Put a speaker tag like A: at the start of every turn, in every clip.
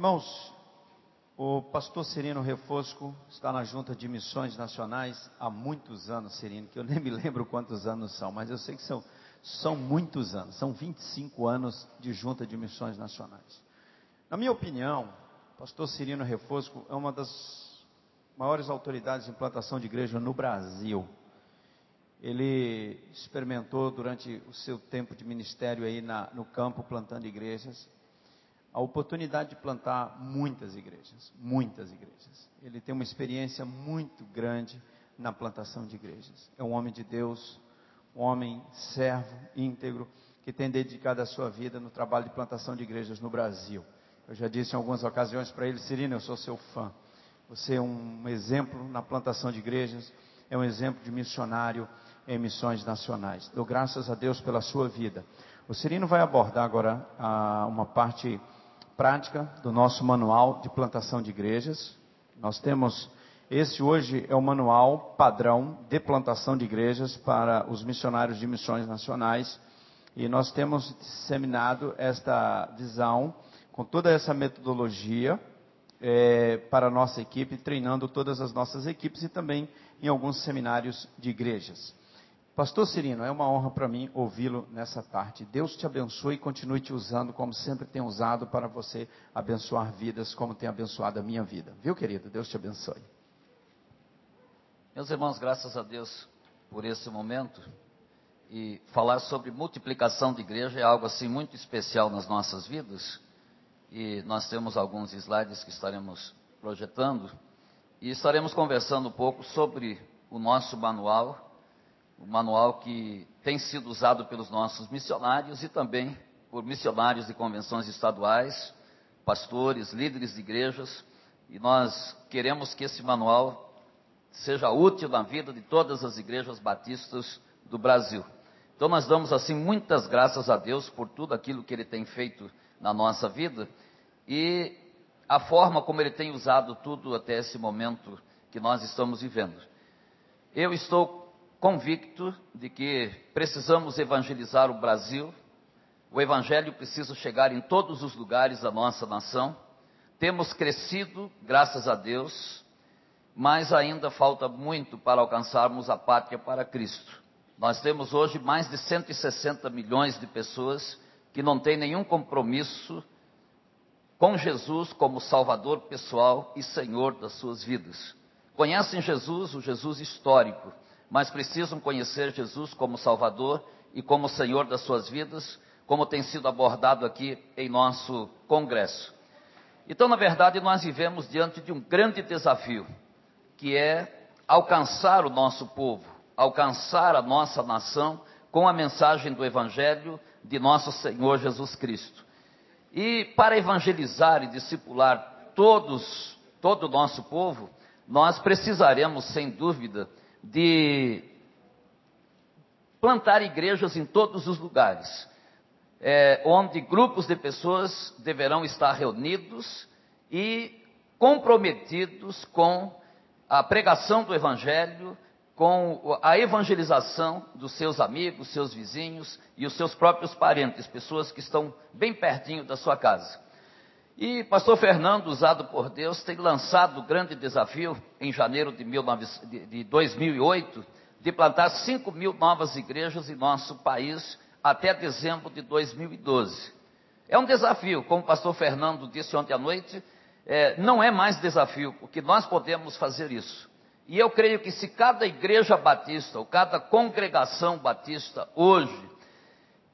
A: Irmãos, o pastor Serino Refosco está na Junta de Missões Nacionais há muitos anos, Serino, que eu nem me lembro quantos anos são, mas eu sei que são, são muitos anos, são 25 anos de Junta de Missões Nacionais. Na minha opinião, o pastor Serino Refosco é uma das maiores autoridades em plantação de igreja no Brasil. Ele experimentou durante o seu tempo de ministério aí na, no campo plantando igrejas a oportunidade de plantar muitas igrejas, muitas igrejas. Ele tem uma experiência muito grande na plantação de igrejas. É um homem de Deus, um homem servo, íntegro, que tem dedicado a sua vida no trabalho de plantação de igrejas no Brasil. Eu já disse em algumas ocasiões para ele, Cirino, eu sou seu fã. Você é um exemplo na plantação de igrejas, é um exemplo de missionário em missões nacionais. Dou graças a Deus pela sua vida. O Cirino vai abordar agora ah, uma parte prática do nosso manual de plantação de igrejas. Nós temos, esse hoje é o manual padrão de plantação de igrejas para os missionários de missões nacionais. E nós temos disseminado esta visão com toda essa metodologia é, para a nossa equipe, treinando todas as nossas equipes e também em alguns seminários de igrejas. Pastor Cirino, é uma honra para mim ouvi-lo nessa tarde. Deus te abençoe e continue te usando como sempre tem usado para você abençoar vidas, como tem abençoado a minha vida. Viu, querido? Deus te abençoe.
B: Meus irmãos, graças a Deus por esse momento. E falar sobre multiplicação de igreja é algo assim muito especial nas nossas vidas. E nós temos alguns slides que estaremos projetando. E estaremos conversando um pouco sobre o nosso manual o manual que tem sido usado pelos nossos missionários e também por missionários de convenções estaduais, pastores, líderes de igrejas, e nós queremos que esse manual seja útil na vida de todas as igrejas batistas do Brasil. Então nós damos assim muitas graças a Deus por tudo aquilo que ele tem feito na nossa vida e a forma como ele tem usado tudo até esse momento que nós estamos vivendo. Eu estou convicto de que precisamos evangelizar o Brasil, o Evangelho precisa chegar em todos os lugares da nossa nação. Temos crescido, graças a Deus, mas ainda falta muito para alcançarmos a pátria para Cristo. Nós temos hoje mais de 160 milhões de pessoas que não têm nenhum compromisso com Jesus como Salvador pessoal e Senhor das suas vidas. Conhecem Jesus, o Jesus histórico, mas precisam conhecer Jesus como Salvador e como Senhor das suas vidas, como tem sido abordado aqui em nosso congresso. Então, na verdade, nós vivemos diante de um grande desafio, que é alcançar o nosso povo, alcançar a nossa nação com a mensagem do Evangelho de nosso Senhor Jesus Cristo. E para evangelizar e discipular todos, todo o nosso povo, nós precisaremos, sem dúvida, de plantar igrejas em todos os lugares, é, onde grupos de pessoas deverão estar reunidos e comprometidos com a pregação do Evangelho, com a evangelização dos seus amigos, seus vizinhos e os seus próprios parentes, pessoas que estão bem pertinho da sua casa. E pastor Fernando, usado por Deus, tem lançado o grande desafio em janeiro de, 19, de 2008 de plantar 5 mil novas igrejas em nosso país até dezembro de 2012. É um desafio, como o pastor Fernando disse ontem à noite, é, não é mais desafio, porque nós podemos fazer isso. E eu creio que se cada igreja batista, ou cada congregação batista hoje,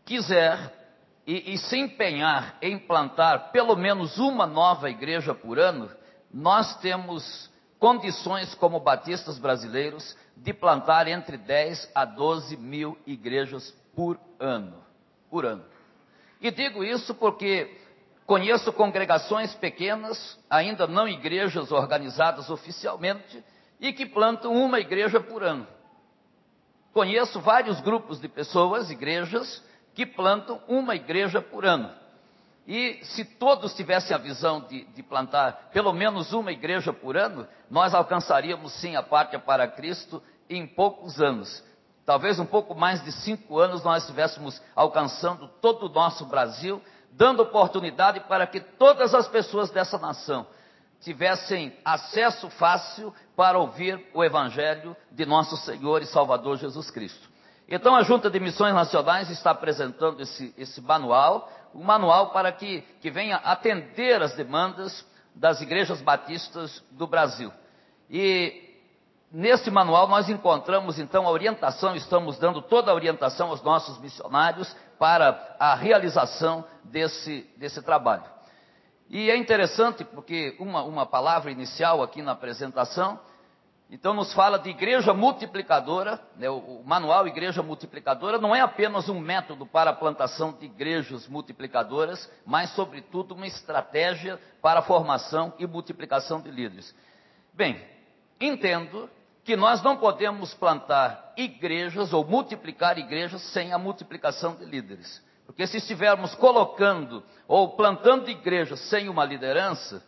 B: quiser e, e se empenhar em plantar pelo menos uma nova igreja por ano, nós temos condições como batistas brasileiros de plantar entre 10 a 12 mil igrejas por ano. Por ano. E digo isso porque conheço congregações pequenas, ainda não igrejas organizadas oficialmente, e que plantam uma igreja por ano. Conheço vários grupos de pessoas, igrejas, que plantam uma igreja por ano. E se todos tivessem a visão de, de, plantar pelo menos uma igreja por ano, nós alcançaríamos sim a pátria para Cristo em poucos anos. Talvez um pouco mais de cinco anos nós estivéssemos alcançando todo o nosso Brasil dando oportunidade para que todas as pessoas dessa nação tivessem acesso fácil para ouvir o Evangelho de nosso Senhor e Salvador Jesus Cristo. Então a Junta de Missões Nacionais está apresentando esse, esse manual, um manual para que, que venha atender as demandas das igrejas batistas do Brasil. E nesse manual nós encontramos então a orientação, estamos dando toda a orientação aos nossos missionários para a realização desse, desse trabalho. E é interessante porque uma, uma palavra inicial aqui na apresentação, então nos fala de igreja multiplicadora, né, o, manual Igreja Multiplicadora não é apenas um método para a plantação de igrejas multiplicadoras, mas sobretudo uma estratégia para a formação e multiplicação de líderes. Bem, entendo que nós não podemos plantar igrejas ou multiplicar igrejas sem a multiplicação de líderes. Porque se estivermos colocando ou plantando igrejas sem uma liderança,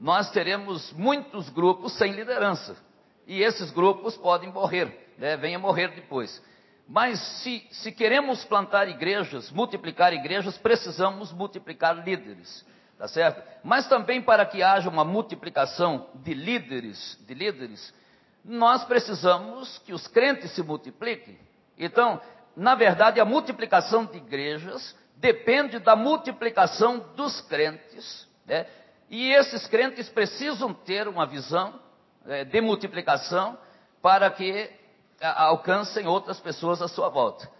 B: nós teremos muitos grupos sem liderança. E esses grupos podem morrer, né? venham morrer depois. Mas se, se queremos plantar igrejas, multiplicar igrejas, precisamos multiplicar líderes, tá certo? Mas também para que haja uma multiplicação de líderes, de líderes, nós precisamos que os crentes se multipliquem. Então, na verdade, a multiplicação de igrejas depende da multiplicação dos crentes, né? e esses crentes precisam ter uma visão é, de multiplicação para que a, alcancem outras pessoas à sua volta.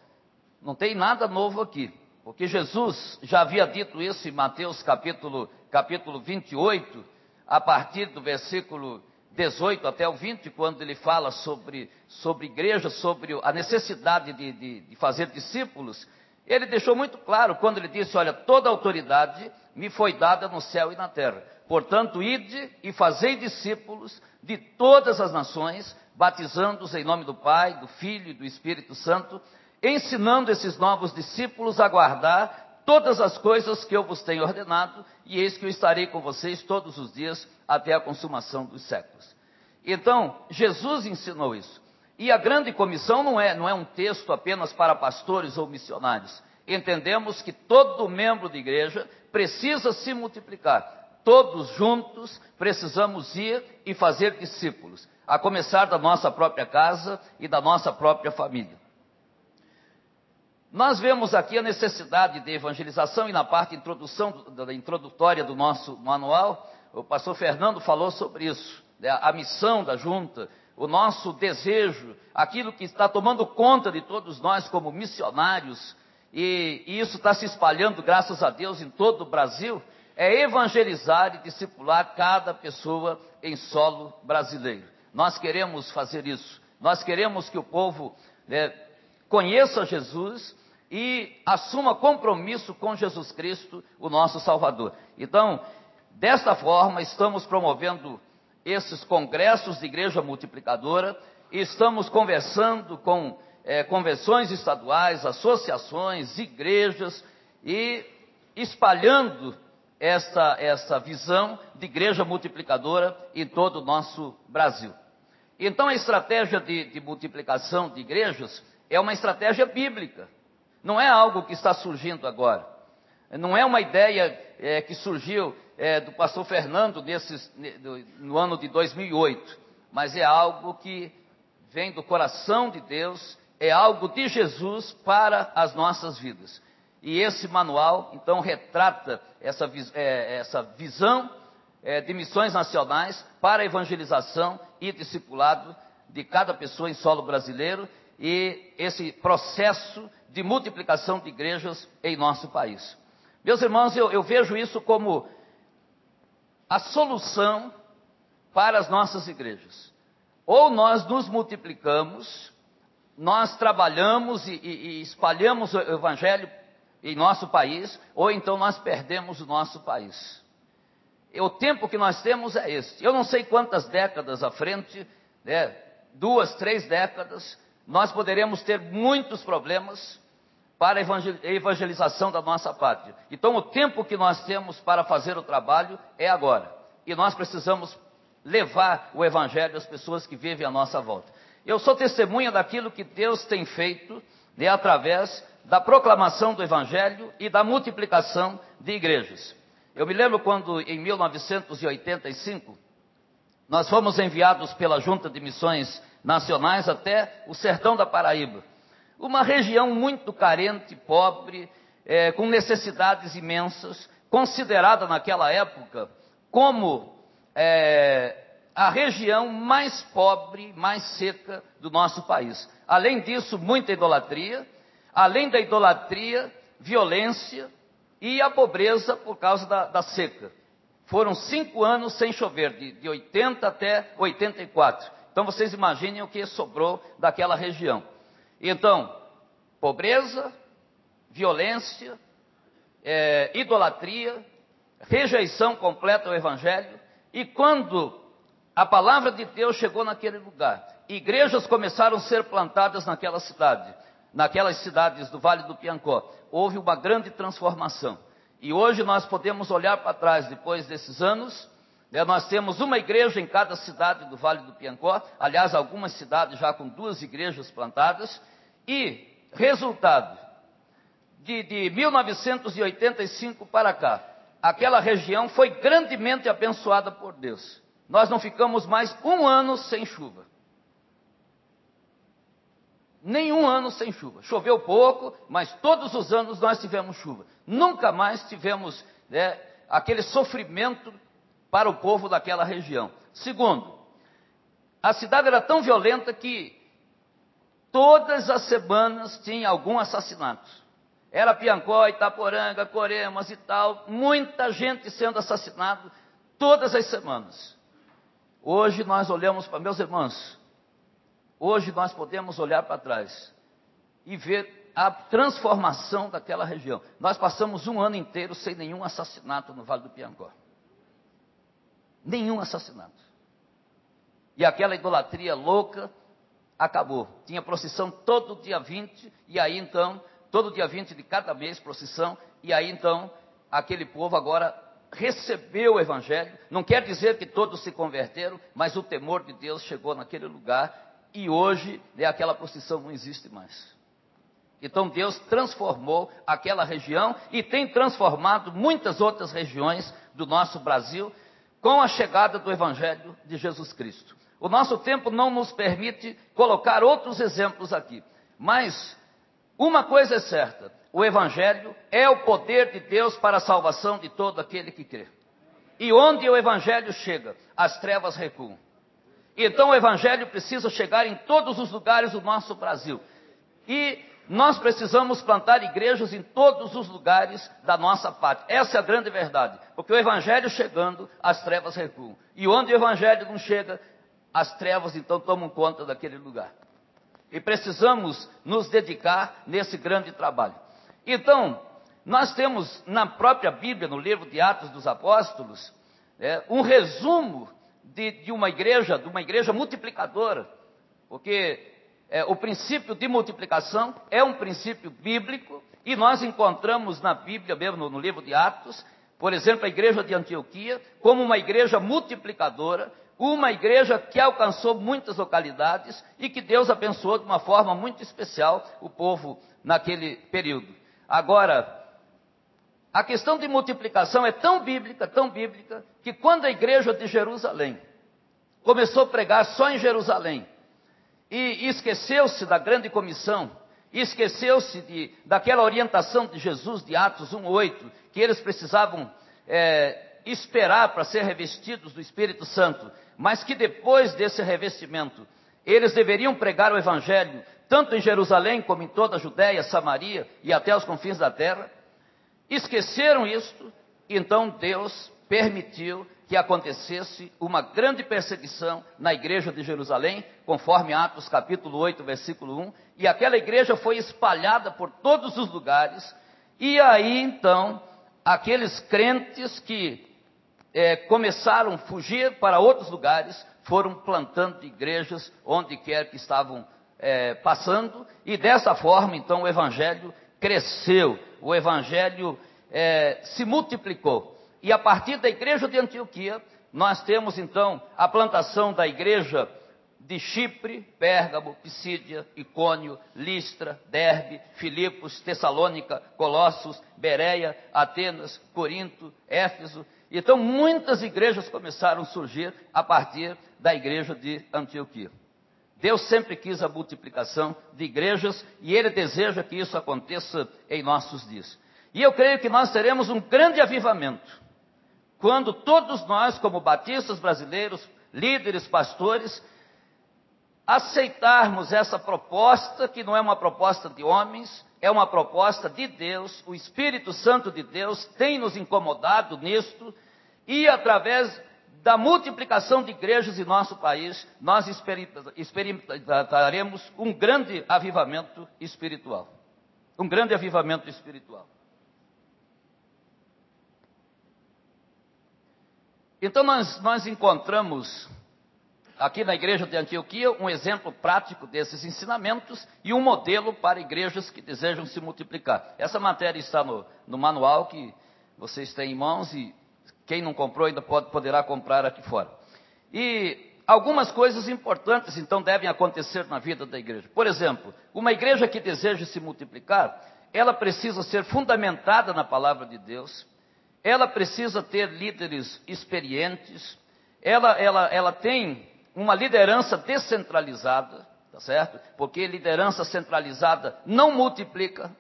B: Não tem nada novo aqui, porque Jesus já havia dito isso em Mateus capítulo, capítulo 28, a partir do versículo 18 até o 20, quando ele fala sobre, sobre igreja, sobre a necessidade de, de, de fazer discípulos, ele deixou muito claro quando ele disse: Olha, toda autoridade me foi dada no céu e na terra. Portanto, ide e fazei discípulos de todas as nações, batizando-os em nome do Pai, do Filho e do Espírito Santo, ensinando esses novos discípulos a guardar todas as coisas que eu vos tenho ordenado, e eis que eu estarei com vocês todos os dias até a consumação dos séculos. Então, Jesus ensinou isso. E a grande comissão não é, não é um texto apenas para pastores ou missionários. Entendemos que todo membro de igreja precisa se multiplicar. Todos juntos precisamos ir e fazer discípulos, a começar da nossa própria casa e da nossa própria família. Nós vemos aqui a necessidade de evangelização e na parte introdução, da introdutória do nosso manual, o pastor Fernando falou sobre isso, né, a missão da junta, o nosso desejo, aquilo que está tomando conta de todos nós como missionários, e, e isso está se espalhando, graças a Deus, em todo o Brasil, é evangelizar e discipular cada pessoa em solo brasileiro. Nós queremos fazer isso. Nós queremos que o povo né, conheça Jesus e assuma compromisso com Jesus Cristo, o nosso Salvador. Então, desta forma, estamos promovendo esses congressos de igreja multiplicadora, e estamos conversando com é, convenções estaduais, associações, igrejas e espalhando essa, essa visão de igreja multiplicadora em todo o nosso Brasil. Então, a estratégia de, de multiplicação de igrejas é uma estratégia bíblica. Não é algo que está surgindo agora. Não é uma ideia é, que surgiu é, do pastor Fernando nesses, no ano de 2008, mas é algo que vem do coração de Deus, é algo de Jesus para as nossas vidas. E esse manual, então, retrata essa, é, essa visão é, de missões nacionais para a evangelização e discipulado de cada pessoa em solo brasileiro e esse processo de multiplicação de igrejas em nosso país. Meus irmãos, eu, eu vejo isso como a solução para as nossas igrejas. Ou nós nos multiplicamos, nós trabalhamos e, e, e espalhamos o evangelho em nosso país, ou então nós perdemos o nosso país. E o tempo que nós temos é este. Eu não sei quantas décadas à frente, né, duas, três décadas, nós poderemos ter muitos problemas para a evangelização da nossa pátria. Então, o tempo que nós temos para fazer o trabalho é agora. E nós precisamos levar o evangelho às pessoas que vivem à nossa volta. Eu sou testemunha daquilo que Deus tem feito né, através da proclamação do Evangelho e da multiplicação de igrejas. Eu me lembro quando, em 1985, nós fomos enviados pela Junta de Missões Nacionais até o sertão da Paraíba. Uma região muito carente, pobre, é, com necessidades imensas, considerada naquela época como é, a região mais pobre, mais seca do nosso país. Além disso, muita idolatria, além da idolatria, violência e a pobreza por causa da, da seca. Foram cinco anos sem chover, de, de 80 até 84. Então vocês imaginem o que sobrou daquela região. Então, pobreza, violência, é, idolatria, rejeição completa ao Evangelho. E quando a palavra de Deus chegou naquele lugar, igrejas começaram a ser plantadas naquela cidade, naquelas cidades do Vale do Piancó. Houve uma grande transformação. E hoje nós podemos olhar para trás, depois desses anos, né, nós temos uma igreja em cada cidade do Vale do Piancó, aliás, algumas cidades já com duas igrejas plantadas, e resultado de, de 1985 para cá, aquela região foi grandemente abençoada por Deus. Nós não ficamos mais um ano sem chuva. Nenhum ano sem chuva. Choveu pouco, mas todos os anos nós tivemos chuva. Nunca mais tivemos né, aquele sofrimento para o povo daquela região. Segundo, a cidade era tão violenta que todas as semanas tinha algum assassinato. Era Piancó, Itaporanga, Coremas e tal, muita gente sendo assassinada todas as semanas. Hoje nós olhamos para meus irmãos, Hoje nós podemos olhar para trás e ver a transformação daquela região. Nós passamos um ano inteiro sem nenhum assassinato no Vale do Piancó. Nenhum assassinato. E aquela idolatria louca acabou. Tinha procissão todo dia 20, e aí então, todo dia 20 de cada mês, procissão, e aí então, aquele povo agora recebeu o Evangelho. Não quer dizer que todos se converteram, mas o temor de Deus chegou naquele lugar e hoje né, aquela procissão não existe mais. Então Deus transformou aquela região e tem transformado muitas outras regiões do nosso Brasil com a chegada do Evangelho de Jesus Cristo. O nosso tempo não nos permite colocar outros exemplos aqui, mas uma coisa é certa: o Evangelho é o poder de Deus para a salvação de todo aquele que crê. E onde o Evangelho chega, as trevas recuam. Então o Evangelho precisa chegar em todos os lugares do nosso Brasil. E nós precisamos plantar igrejas em todos os lugares da nossa pátria. Essa é a grande verdade. Porque o Evangelho chegando, as trevas recuam. E onde o Evangelho não chega, as trevas então tomam conta daquele lugar. E precisamos nos dedicar nesse grande trabalho. Então, nós temos na própria Bíblia, no livro de Atos dos Apóstolos, é, um resumo de, de uma igreja, de uma igreja multiplicadora, porque é, o princípio de multiplicação é um princípio bíblico e nós encontramos na Bíblia, mesmo no, no livro de Atos, por exemplo, a igreja de Antioquia, como uma igreja multiplicadora, uma igreja que alcançou muitas localidades e que Deus abençoou de uma forma muito especial o povo naquele período. Agora, a questão de multiplicação é tão bíblica, tão bíblica, que quando a igreja de Jerusalém começou a pregar só em Jerusalém e esqueceu-se da grande comissão, esqueceu-se daquela orientação de Jesus de Atos 1,8, que eles precisavam é, esperar para ser revestidos do Espírito Santo, mas que depois desse revestimento eles deveriam pregar o Evangelho, tanto em Jerusalém como em toda a Judéia, Samaria e até os confins da terra. Esqueceram isto, então Deus permitiu que acontecesse uma grande perseguição na igreja de Jerusalém, conforme Atos capítulo 8, versículo 1, e aquela igreja foi espalhada por todos os lugares, e aí então, aqueles crentes que é, começaram a fugir para outros lugares, foram plantando igrejas onde quer que estavam é, passando, e dessa forma então o evangelho cresceu, o evangelho é, se multiplicou. E a partir da igreja de Antioquia, nós temos então a plantação da igreja de Chipre, Pérgamo, Pisídia, Icônio, Listra, Derbe, Filipos, Tessalônica, Colossos, Bereia, Atenas, Corinto, Éfeso. Então muitas igrejas começaram a surgir a partir da igreja de Antioquia. Deus sempre quis a multiplicação de igrejas e Ele deseja que isso aconteça em nossos dias. E eu creio que nós teremos um grande avivamento quando todos nós, como batistas brasileiros, líderes, pastores, aceitarmos essa proposta, que não é uma proposta de homens, é uma proposta de Deus, o Espírito Santo de Deus tem nos incomodado nisto, e através da multiplicação de igrejas em nosso país, nós experimentaremos um grande avivamento espiritual. Um grande avivamento espiritual. Então nós, nós encontramos aqui na igreja de Antioquia um exemplo prático desses ensinamentos e um modelo para igrejas que desejam se multiplicar. Essa matéria está no, no manual que vocês têm em mãos e quem não comprou ainda pode, poderá comprar aqui fora. E algumas coisas importantes então devem acontecer na vida da igreja. Por exemplo, uma igreja que deseja se multiplicar, ela precisa ser fundamentada na palavra de Deus, ela precisa ter líderes experientes, ela, ela, ela tem uma liderança descentralizada, tá certo? Porque liderança centralizada não multiplica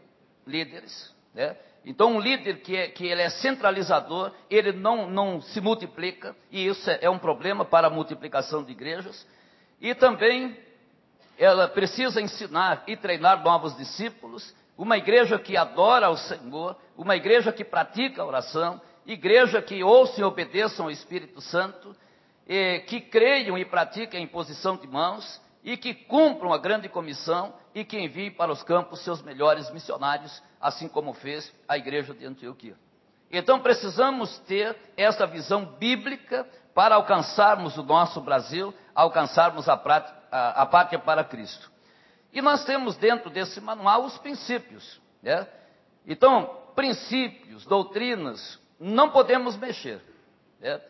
B: líderes, né? Então, um líder que, é, que ele é centralizador, ele não, não se multiplica, e isso é, é um problema para a multiplicação de igrejas. E também, ela precisa ensinar e treinar novos discípulos, uma igreja que adora o Senhor, uma igreja que pratica a oração, igreja que ouçam e obedeçam ao Espírito Santo, que creiam e pratiquem a imposição de mãos e que cumpram a grande comissão e que enviem para os campos seus melhores missionários, assim como fez a igreja de Antioquia. Então precisamos ter essa visão bíblica para alcançarmos o nosso Brasil, alcançarmos a, prática, a, a pátria para Cristo. E nós temos dentro desse manual os princípios. Né? Então, princípios, doutrinas, não podemos mexer. Né?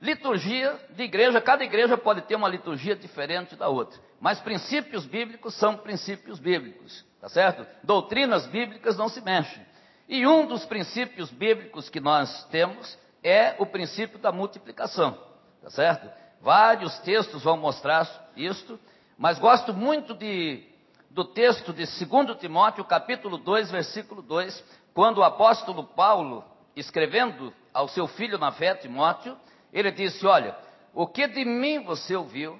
B: Liturgia de igreja, cada igreja pode ter uma liturgia diferente da outra, mas princípios bíblicos são princípios bíblicos, tá certo? Doutrinas bíblicas não se mexem. E um dos princípios bíblicos que nós temos é o princípio da multiplicação, tá certo? Vários textos vão mostrar isto, mas gosto muito de, do texto de 2 Timóteo, capítulo 2, versículo 2, quando o apóstolo Paulo, escrevendo ao seu filho na fé, Timóteo, ele disse: Olha, o que de mim você ouviu,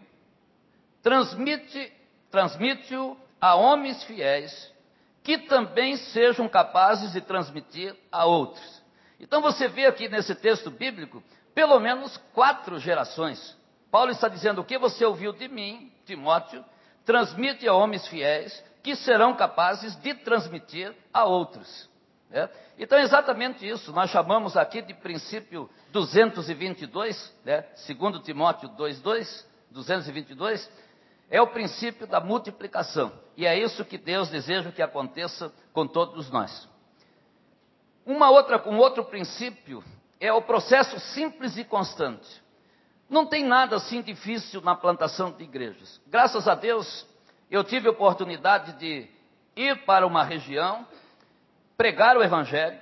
B: transmite, transmite-o a homens fiéis, que também sejam capazes de transmitir a outros. Então você vê aqui nesse texto bíblico, pelo menos quatro gerações. Paulo está dizendo: o que você ouviu de mim, Timóteo, transmite a homens fiéis, que serão capazes de transmitir a outros. É? Então é exatamente isso, nós chamamos aqui de princípio 222, né? segundo Timóteo 2,2, 222, é o princípio da multiplicação. E é isso que Deus deseja que aconteça com todos nós. Uma outra, um outro princípio é o processo simples e constante. Não tem nada assim difícil na plantação de igrejas. Graças a Deus, eu tive oportunidade de ir para uma região pregar o Evangelho,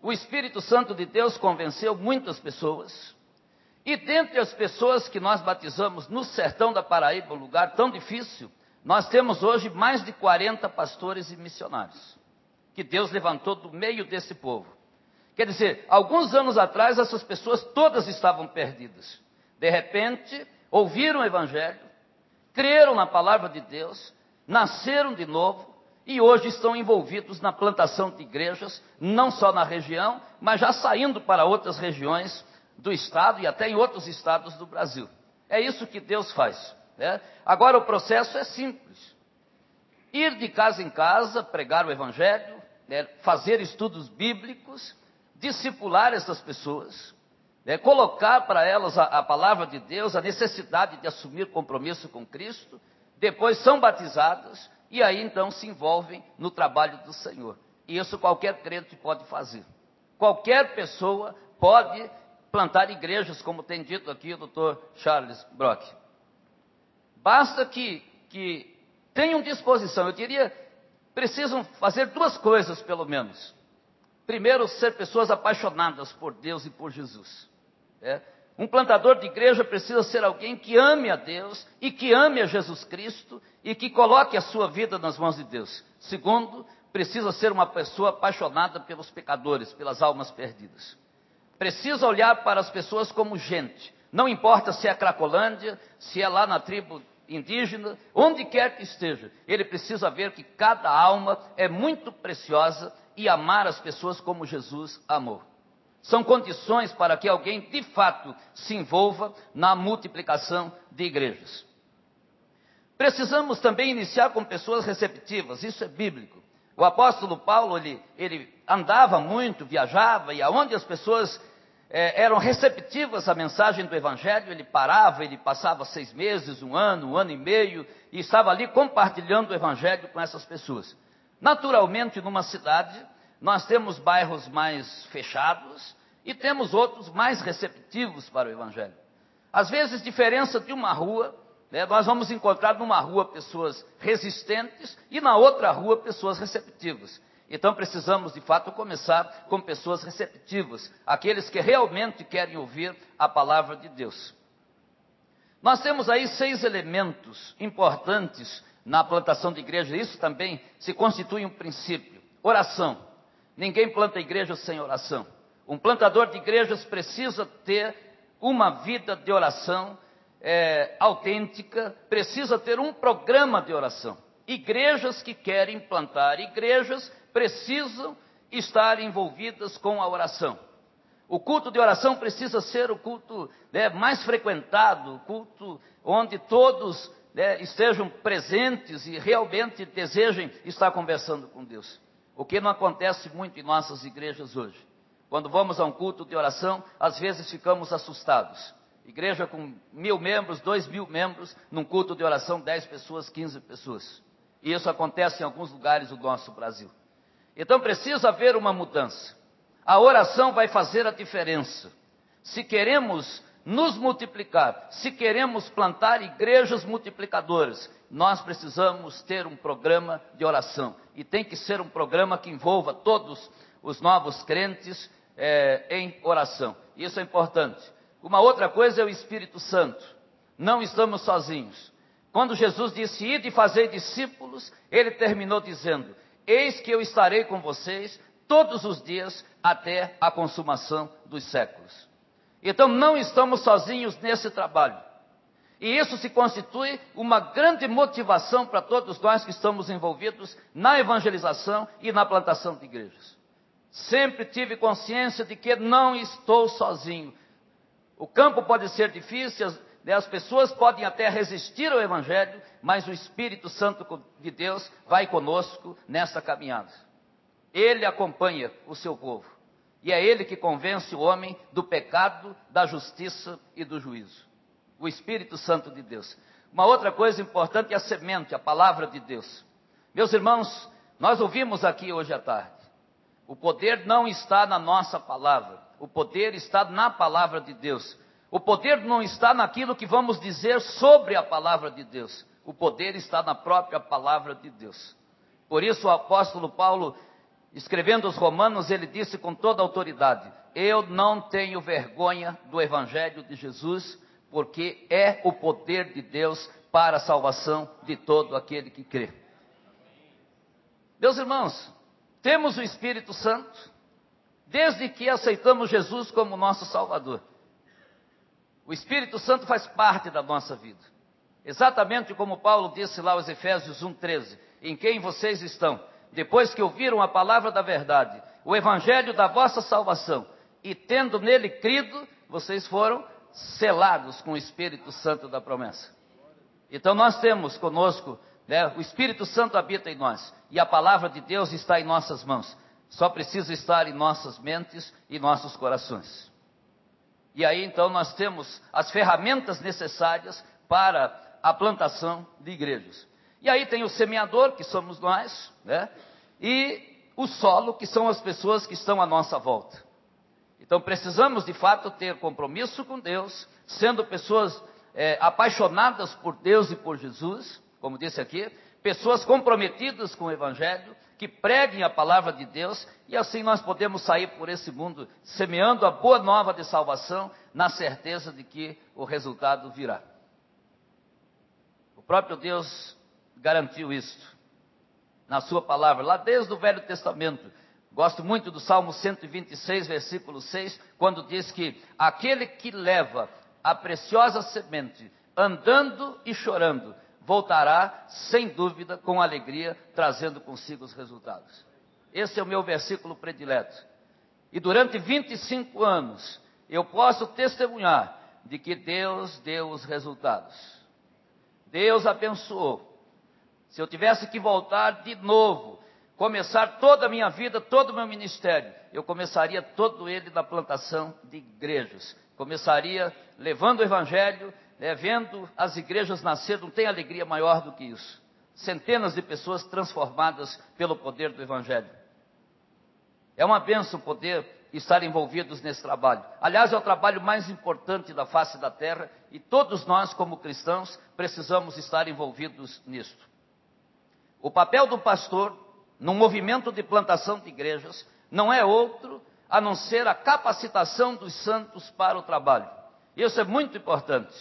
B: o Espírito Santo de Deus convenceu muitas pessoas. E dentre as pessoas que nós batizamos no sertão da Paraíba, um lugar tão difícil, nós temos hoje mais de 40 pastores e missionários, que Deus levantou do meio desse povo. Quer dizer, alguns anos atrás essas pessoas todas estavam perdidas. De repente, ouviram o Evangelho, creram na palavra de Deus, nasceram de novo, e hoje estão envolvidos na plantação de igrejas, não só na região, mas já saindo para outras regiões do estado e até em outros estados do Brasil. É isso que Deus faz. Né? Agora o processo é simples: ir de casa em casa, pregar o evangelho, né? fazer estudos bíblicos, discipular essas pessoas, né? colocar para elas a, a palavra de Deus, a necessidade de assumir compromisso com Cristo, depois são batizadas e aí então se envolvem no trabalho do Senhor. E isso qualquer crente pode fazer. Qualquer pessoa pode plantar igrejas, como tem dito aqui o doutor Charles Brock. Basta que, que tenham disposição. Eu diria, precisam fazer duas coisas, pelo menos. Primeiro, ser pessoas apaixonadas por Deus e por Jesus. É? Um plantador de igreja precisa ser alguém que ame a Deus e que ame a Jesus Cristo e que coloque a sua vida nas mãos de Deus. Segundo, precisa ser uma pessoa apaixonada pelos pecadores, pelas almas perdidas. Precisa olhar para as pessoas como gente. Não importa se é Cracolândia, se é lá na tribo indígena, onde quer que esteja, ele precisa ver que cada alma é muito preciosa e amar as pessoas como Jesus amou. São condições para que alguém de fato se envolva na multiplicação de igrejas. Precisamos também iniciar com pessoas receptivas, isso é bíblico. O apóstolo Paulo, ele, ele andava muito, viajava, e aonde as pessoas é, eram receptivas à mensagem do Evangelho, ele parava, ele passava seis meses, um ano, um ano e meio, e estava ali compartilhando o Evangelho com essas pessoas. Naturalmente, numa cidade, nós temos bairros mais fechados e temos outros mais receptivos para o Evangelho. Às vezes, diferença de uma rua, né, nós vamos encontrar numa rua pessoas resistentes e na outra rua pessoas receptivas. Então precisamos, de fato, começar com pessoas receptivas, aqueles que realmente querem ouvir a palavra de Deus. Nós temos aí seis elementos importantes na plantação de igreja, isso também se constitui um princípio. Oração. Ninguém planta igreja sem oração. Um plantador de igrejas precisa ter uma vida de oração é, autêntica, precisa ter um programa de oração. Igrejas que querem plantar igrejas precisam estar envolvidas com a oração. O culto de oração precisa ser o culto né, mais frequentado, o culto onde todos né, estejam presentes e realmente desejem estar conversando com Deus. O que não acontece muito em nossas igrejas hoje. Quando vamos a um culto de oração, às vezes ficamos assustados. Igreja com mil membros, dois mil membros, num culto de oração, dez pessoas, quinze pessoas. E isso acontece em alguns lugares do nosso Brasil. Então precisa haver uma mudança. A oração vai fazer a diferença. Se queremos nos multiplicar, se queremos plantar igrejas multiplicadoras, nós precisamos ter um programa de oração. E tem que ser um programa que envolva todos os novos crentes é, em oração. Isso é importante. Uma outra coisa é o Espírito Santo. Não estamos sozinhos. Quando Jesus disse, ide e fazer discípulos, ele terminou dizendo, eis que eu estarei com vocês todos os dias até a consumação dos séculos. Então não estamos sozinhos nesse trabalho. E isso se constitui uma grande motivação para todos nós que estamos envolvidos na evangelização e na plantação de igrejas. Sempre tive consciência de que não estou sozinho. O campo pode ser difícil, né, as pessoas podem até resistir ao Evangelho, mas o Espírito Santo de Deus vai conosco nessa caminhada. Ele acompanha o seu povo. E é ele que convence o homem do pecado, da justiça e do juízo. O Espírito Santo de Deus. Uma outra coisa importante é a semente, a palavra de Deus. Meus irmãos, nós ouvimos aqui hoje à tarde. O poder não está na nossa palavra. O poder está na palavra de Deus. O poder não está naquilo que vamos dizer sobre a palavra de Deus. O poder está na própria palavra de Deus. Por isso o apóstolo Paulo escrevendo os Romanos, ele disse com toda autoridade: Eu não tenho vergonha do Evangelho de Jesus, porque é o poder de Deus para a salvação de todo aquele que crê. Meus irmãos, temos o Espírito Santo desde que aceitamos Jesus como nosso Salvador. O Espírito Santo faz parte da nossa vida. Exatamente como Paulo disse lá aos Efésios 1,13: Em quem vocês estão? depois que ouviram a palavra da verdade, o evangelho da vossa salvação, e tendo nele crido, vocês foram selados com o Espírito Santo da promessa. Então nós temos conosco, né, o Espírito Santo habita em nós, e a palavra de Deus está em nossas mãos. Só precisa estar em nossas mentes e nossos corações. E aí então nós temos as ferramentas necessárias para a plantação de igrejas. E aí tem o semeador, que somos nós, né? E o solo, que são as pessoas que estão à nossa volta. Então precisamos de fato ter compromisso com Deus, sendo pessoas é, apaixonadas por Deus e por Jesus, como disse aqui, pessoas comprometidas com o Evangelho, que preguem a palavra de Deus, e assim nós podemos sair por esse mundo semeando a boa nova de salvação, na certeza de que o resultado virá. O próprio Deus garantiu isto na sua palavra, lá desde o Velho Testamento. Gosto muito do Salmo 126, versículo 6, quando diz que aquele que leva a preciosa semente, andando e chorando, voltará sem dúvida com alegria, trazendo consigo os resultados. Esse é o meu versículo predileto. E durante 25 anos, eu posso testemunhar de que Deus deu os resultados. Deus abençoou. Se eu tivesse que voltar de novo, começar toda a minha vida, todo o meu ministério, eu começaria todo ele na plantação de igrejas. Começaria levando o evangelho, né, vendo as igrejas nascer, não tem alegria maior do que isso. Centenas de pessoas transformadas pelo poder do evangelho. É uma benção poder estar envolvidos nesse trabalho. Aliás, é o trabalho mais importante da face da terra e todos nós, como cristãos, precisamos estar envolvidos nisto. O papel do pastor, num movimento de plantação de igrejas, não é outro a não ser a capacitação dos santos para o trabalho. Isso é muito importante.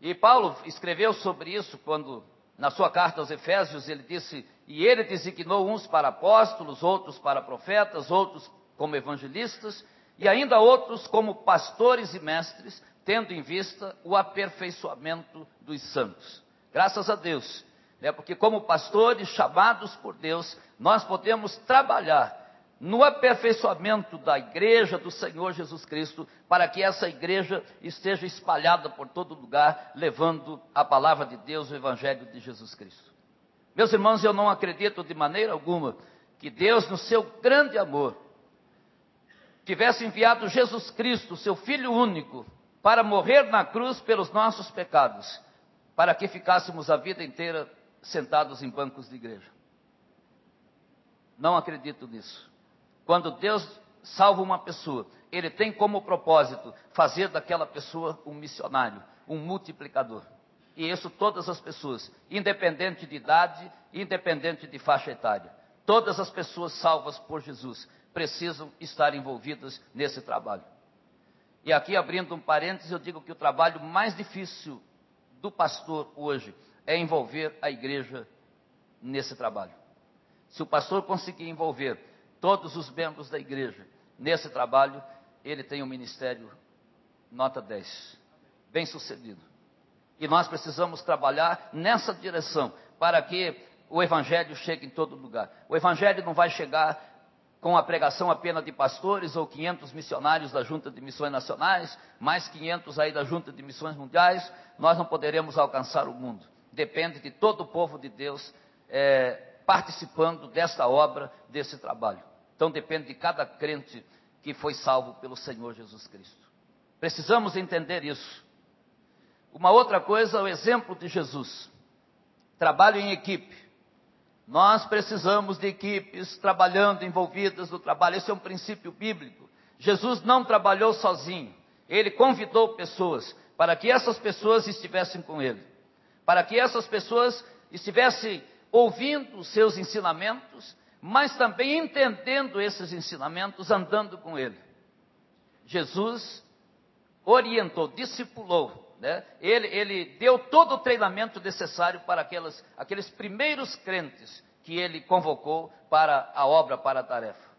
B: E Paulo escreveu sobre isso quando, na sua carta aos Efésios, ele disse: E ele designou uns para apóstolos, outros para profetas, outros como evangelistas, e ainda outros como pastores e mestres, tendo em vista o aperfeiçoamento dos santos. Graças a Deus, né? porque como pastores chamados por Deus, nós podemos trabalhar no aperfeiçoamento da igreja do Senhor Jesus Cristo, para que essa igreja esteja espalhada por todo lugar, levando a palavra de Deus, o Evangelho de Jesus Cristo. Meus irmãos, eu não acredito de maneira alguma que Deus, no seu grande amor, tivesse enviado Jesus Cristo, seu Filho único, para morrer na cruz pelos nossos pecados, para que ficássemos a vida inteira sentados em bancos de igreja. Não acredito nisso. Quando Deus salva uma pessoa, Ele tem como propósito fazer daquela pessoa um missionário, um multiplicador. E isso todas as pessoas, independente de idade, independente de faixa etária. Todas as pessoas salvas por Jesus precisam estar envolvidas nesse trabalho. E aqui, abrindo um parênteses, eu digo que o trabalho mais difícil do pastor hoje é envolver a igreja nesse trabalho. Se o pastor conseguir envolver todos os membros da igreja nesse trabalho, ele tem um ministério nota 10, bem sucedido. E nós precisamos trabalhar nessa direção para que o evangelho chegue em todo lugar. O evangelho não vai chegar com a pregação apenas de pastores ou 500 missionários da Junta de Missões Nacionais, mais 500 aí da Junta de Missões Mundiais, nós não poderemos alcançar o mundo depende de todo o povo de Deus é, participando desta obra, desse trabalho. Então depende de cada crente que foi salvo pelo Senhor Jesus Cristo. Precisamos entender isso. Uma outra coisa é o exemplo de Jesus. Trabalho em equipe. Nós precisamos de equipes trabalhando, envolvidas no trabalho. Esse é um princípio bíblico. Jesus não trabalhou sozinho. Ele convidou pessoas para que essas pessoas estivessem com ele para que essas pessoas estivessem ouvindo os seus ensinamentos, mas também entendendo esses ensinamentos, andando com ele. Jesus orientou, discipulou, né? ele, ele deu todo o treinamento necessário para aquelas, aqueles primeiros crentes que ele convocou para a obra, para a tarefa.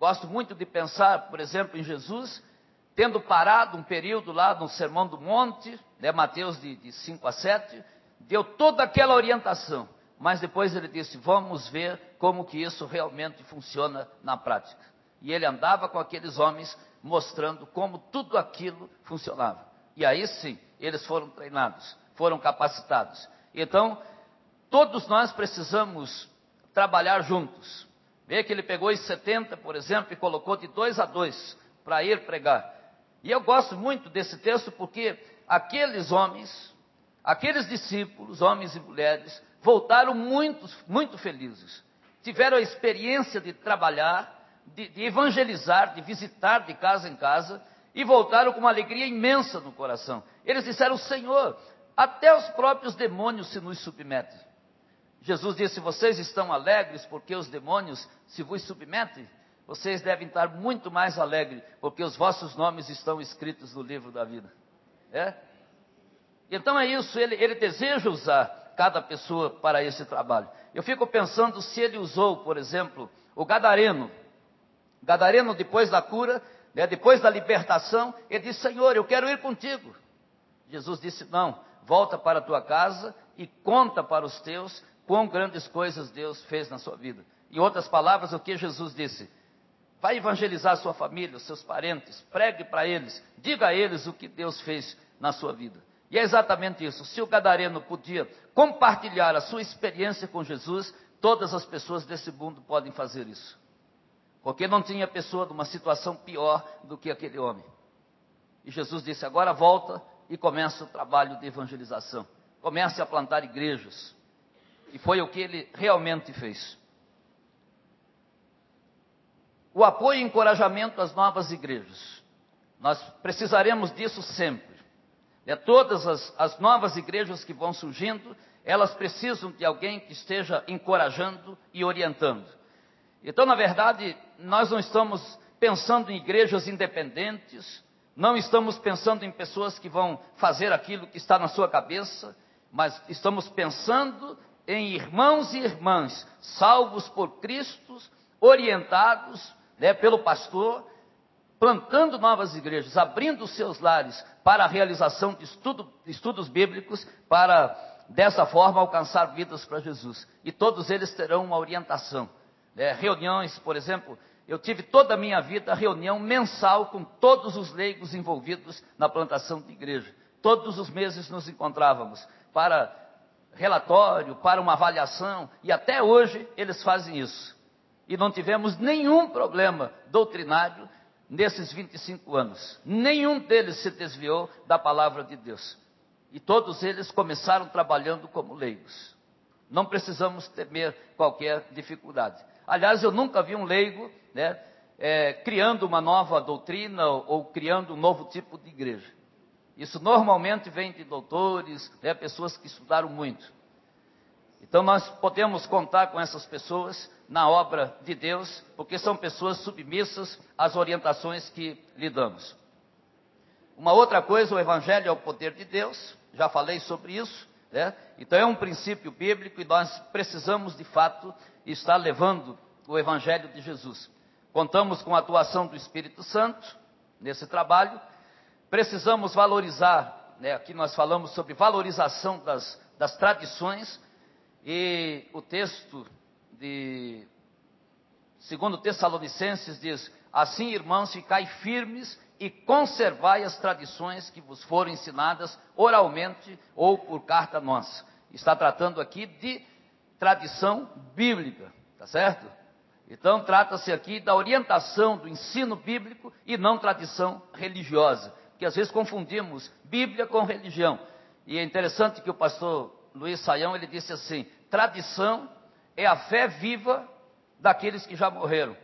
B: Gosto muito de pensar, por exemplo, em Jesus tendo parado um período lá no Sermão do Monte, né, Mateus de, de 5 a 7, deu toda aquela orientação, mas depois ele disse: Vamos ver como que isso realmente funciona na prática. E ele andava com aqueles homens mostrando como tudo aquilo funcionava. E aí sim, eles foram treinados, foram capacitados. Então, todos nós precisamos trabalhar juntos. Vê que ele pegou os 70, por exemplo, e colocou de dois a dois para ir pregar. E eu gosto muito desse texto porque aqueles homens, aqueles discípulos, homens e mulheres, voltaram muito, muito felizes. Tiveram a experiência de trabalhar, de, de evangelizar, de visitar de casa em casa, e voltaram com uma alegria imensa no coração. Eles disseram: Senhor, até os próprios demônios se nos submetem. Jesus disse: Vocês estão alegres porque os demônios se vos submetem? Vocês devem estar muito mais alegres porque os vossos nomes estão escritos no livro da vida. É? Então é isso, ele, ele deseja usar cada pessoa para esse trabalho. Eu fico pensando se ele usou, por exemplo, o Gadareno. Gadareno, depois da cura, né, depois da libertação, ele disse: Senhor, eu quero ir contigo. Jesus disse: Não, volta para a tua casa e conta para os teus quão grandes coisas Deus fez na sua vida. Em outras palavras, o que Jesus disse? Vai evangelizar sua família, seus parentes, pregue para eles, diga a eles o que Deus fez na sua vida. E é exatamente isso. Se o gadareno podia compartilhar a sua experiência com Jesus, todas as pessoas desse mundo podem fazer isso. Porque não tinha pessoa numa situação pior do que aquele homem. E Jesus disse: agora volta e começa o trabalho de evangelização. Comece a plantar igrejas. E foi o que ele realmente fez. O apoio e encorajamento às novas igrejas. Nós precisaremos disso sempre. É, todas as, as novas igrejas que vão surgindo, elas precisam de alguém que esteja encorajando e orientando. Então, na verdade, nós não estamos pensando em igrejas independentes, não estamos pensando em pessoas que vão fazer aquilo que está na sua cabeça, mas estamos pensando em irmãos e irmãs salvos por Cristo, orientados né, pelo pastor, plantando novas igrejas, abrindo seus lares para a realização de, estudo, estudos bíblicos, para dessa forma alcançar vidas para Jesus. E todos eles terão uma orientação. Né? Reuniões, por exemplo, eu tive toda a minha vida reunião mensal com todos os leigos envolvidos na plantação de igreja. Todos os meses nos encontrávamos para relatório, para uma avaliação, e até hoje eles fazem isso. E não tivemos nenhum problema doutrinário nesses 25 anos. Nenhum deles se desviou da palavra de Deus. E todos eles começaram trabalhando como leigos. Não precisamos temer qualquer dificuldade. Aliás, eu nunca vi um leigo né, é, criando uma nova doutrina ou, ou, criando um novo tipo de igreja. Isso normalmente vem de doutores, né, pessoas que estudaram muito. Então nós podemos contar com essas pessoas na obra de Deus, porque são pessoas submissas às orientações que lhe damos. Uma outra coisa, o Evangelho é o poder de Deus, já falei sobre isso, né? então é um princípio bíblico e nós precisamos de fato estar levando o Evangelho de Jesus. Contamos com a atuação do Espírito Santo nesse trabalho, precisamos valorizar, né? aqui nós falamos sobre valorização das, das tradições, e o texto de segundo Tessalonicenses diz: Assim, irmãos, ficai firmes e conservai as tradições que vos foram ensinadas oralmente ou por carta nossa. Está tratando aqui de tradição bíblica, tá certo? Então trata-se aqui da orientação do ensino bíblico e não tradição religiosa, que às vezes confundimos Bíblia com religião. E é interessante que o pastor Luiz Saião ele disse assim: tradição é a fé viva daqueles que já morreram.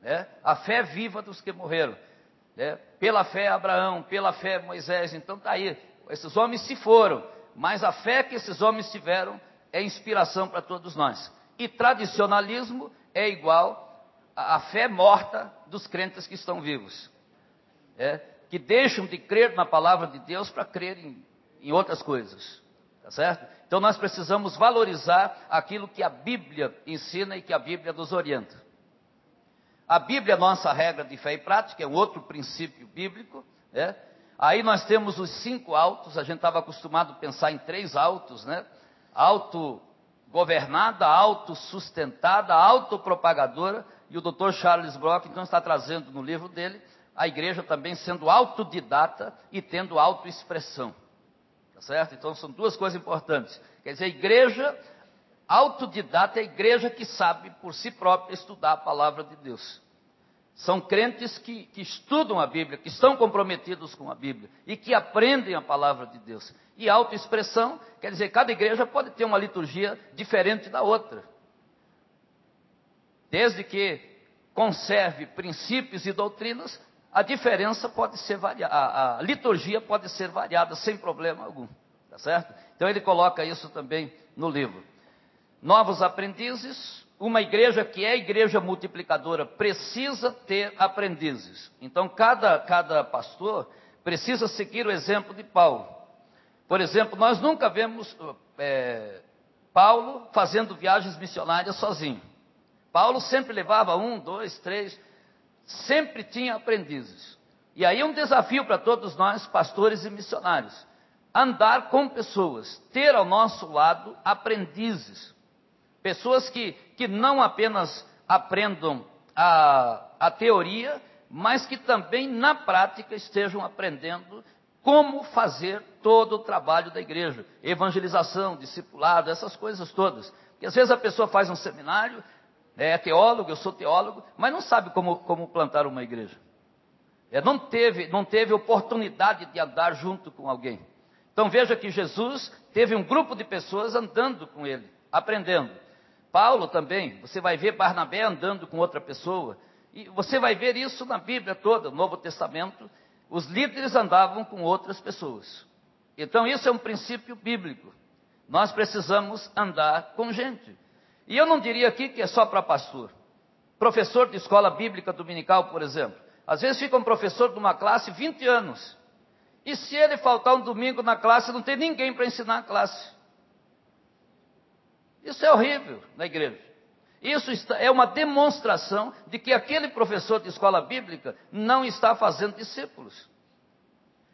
B: Né? A fé viva dos que morreram. Né? Pela fé Abraão, pela fé Moisés. Então está aí. Esses homens se foram, mas a fé que esses homens tiveram é inspiração para todos nós. E tradicionalismo é igual à fé morta dos crentes que estão vivos. É? Que deixam de crer na palavra de Deus para crer em, em outras coisas. Tá certo? Então nós precisamos valorizar aquilo que a Bíblia ensina e que a Bíblia nos orienta. A Bíblia é nossa regra de fé e prática, é um outro princípio bíblico. Né? Aí nós temos os cinco autos, a gente estava acostumado a pensar em três autos, né? Autogovernada, autossustentada, autopropagadora, e o Dr. Charles Brock então está trazendo no livro dele a igreja também sendo autodidata e tendo autoexpressão certo? Então são duas coisas importantes. Quer dizer, a igreja autodidata é a igreja que sabe por si própria estudar a palavra de Deus. São crentes que, que, estudam a Bíblia, que estão comprometidos com a Bíblia e que aprendem a palavra de Deus. E autoexpressão, quer dizer, cada igreja pode ter uma liturgia diferente da outra. Desde que conserve princípios e doutrinas a diferença pode ser variada, a, liturgia pode ser variada sem problema algum, tá certo? Então ele coloca isso também no livro. Novos aprendizes, uma igreja que é igreja multiplicadora precisa ter aprendizes. Então cada, cada pastor precisa seguir o exemplo de Paulo. Por exemplo, nós nunca vemos é, Paulo fazendo viagens missionárias sozinho. Paulo sempre levava um, dois, três, sempre tinha aprendizes. E aí um desafio para todos nós, pastores e missionários, andar com pessoas, ter ao nosso lado aprendizes, pessoas que, que não apenas aprendam a, a teoria, mas que também na prática estejam aprendendo como fazer todo o trabalho da igreja, evangelização, discipulado, essas coisas todas. Porque às vezes a pessoa faz um seminário, é teólogo, eu sou teólogo, mas não sabe como, como plantar uma igreja. É, não, teve, não teve oportunidade de andar junto com alguém. Então veja que Jesus teve um grupo de pessoas andando com ele, aprendendo. Paulo também, você vai ver Barnabé andando com outra pessoa. E você vai ver isso na Bíblia toda, no Novo Testamento. Os líderes andavam com outras pessoas. Então isso é um princípio bíblico. Nós precisamos andar com gente. E eu não diria aqui que é só para pastor. Professor de escola bíblica dominical, por exemplo. Às vezes fica um professor de uma classe 20 anos. E se ele faltar um domingo na classe, não tem ninguém para ensinar a classe. Isso é horrível na igreja. Isso é uma demonstração de que aquele professor de escola bíblica não está fazendo discípulos.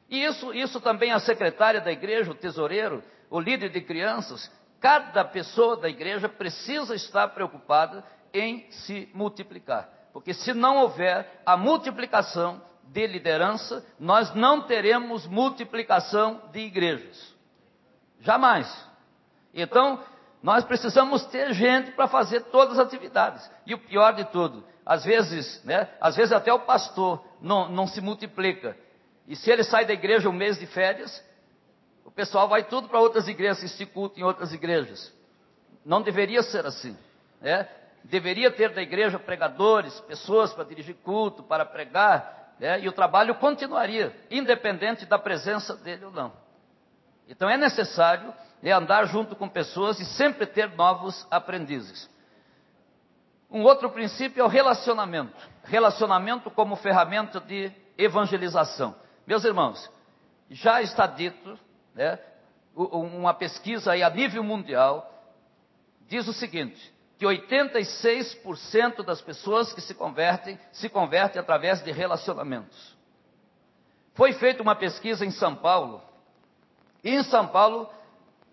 B: E isso, isso também a secretária da igreja, o tesoureiro, o líder de crianças, Cada pessoa da igreja precisa estar preocupada em se multiplicar. Porque se não houver a multiplicação de liderança, nós não teremos multiplicação de igrejas. Jamais. Então, nós precisamos ter gente para fazer todas as atividades. E o pior de tudo, às vezes, né, às vezes até o pastor não, não se multiplica. E se ele sai da igreja um mês de férias, pessoal vai tudo para outras igrejas, assistir culto em outras igrejas. Não deveria ser assim. Né? Deveria ter da igreja pregadores, pessoas para dirigir culto, para pregar, né? e o trabalho continuaria, independente da presença dele ou não. Então é necessário é andar junto com pessoas e sempre ter novos aprendizes. Um outro princípio é o relacionamento. Relacionamento como ferramenta de evangelização. Meus irmãos, já está dito né, uma pesquisa aí a nível mundial diz o seguinte, que 86% das pessoas que se convertem, se convertem através de relacionamentos. Foi feita uma pesquisa em São Paulo, e em São Paulo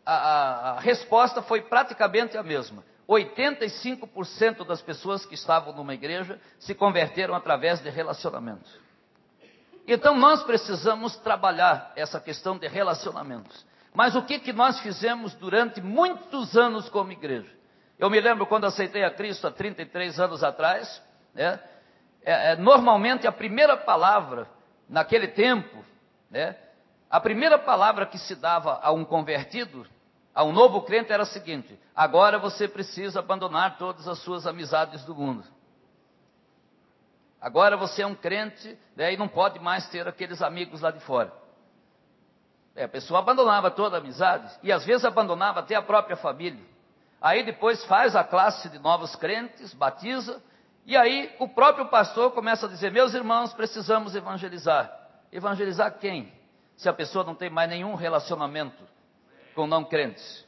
B: a, a, a resposta foi praticamente a mesma. 85% das pessoas que estavam numa igreja se converteram através de relacionamentos. Então nós precisamos trabalhar essa questão de relacionamentos. Mas o que, que nós fizemos durante muitos anos como igreja? Eu me lembro quando aceitei a Cristo há 33 anos atrás, né? é, é, normalmente a primeira palavra, naquele tempo, né? a primeira palavra que se dava a um convertido, a um novo crente, era a seguinte: agora você precisa abandonar todas as suas amizades do mundo. Agora você é um crente né, e não pode mais ter aqueles amigos lá de fora. É, a pessoa abandonava toda a amizade e às vezes abandonava até a própria família. Aí depois faz a classe de novos crentes, batiza, e aí o próprio pastor começa a dizer: Meus irmãos, precisamos evangelizar. Evangelizar quem? Se a pessoa não tem mais nenhum relacionamento com não crentes.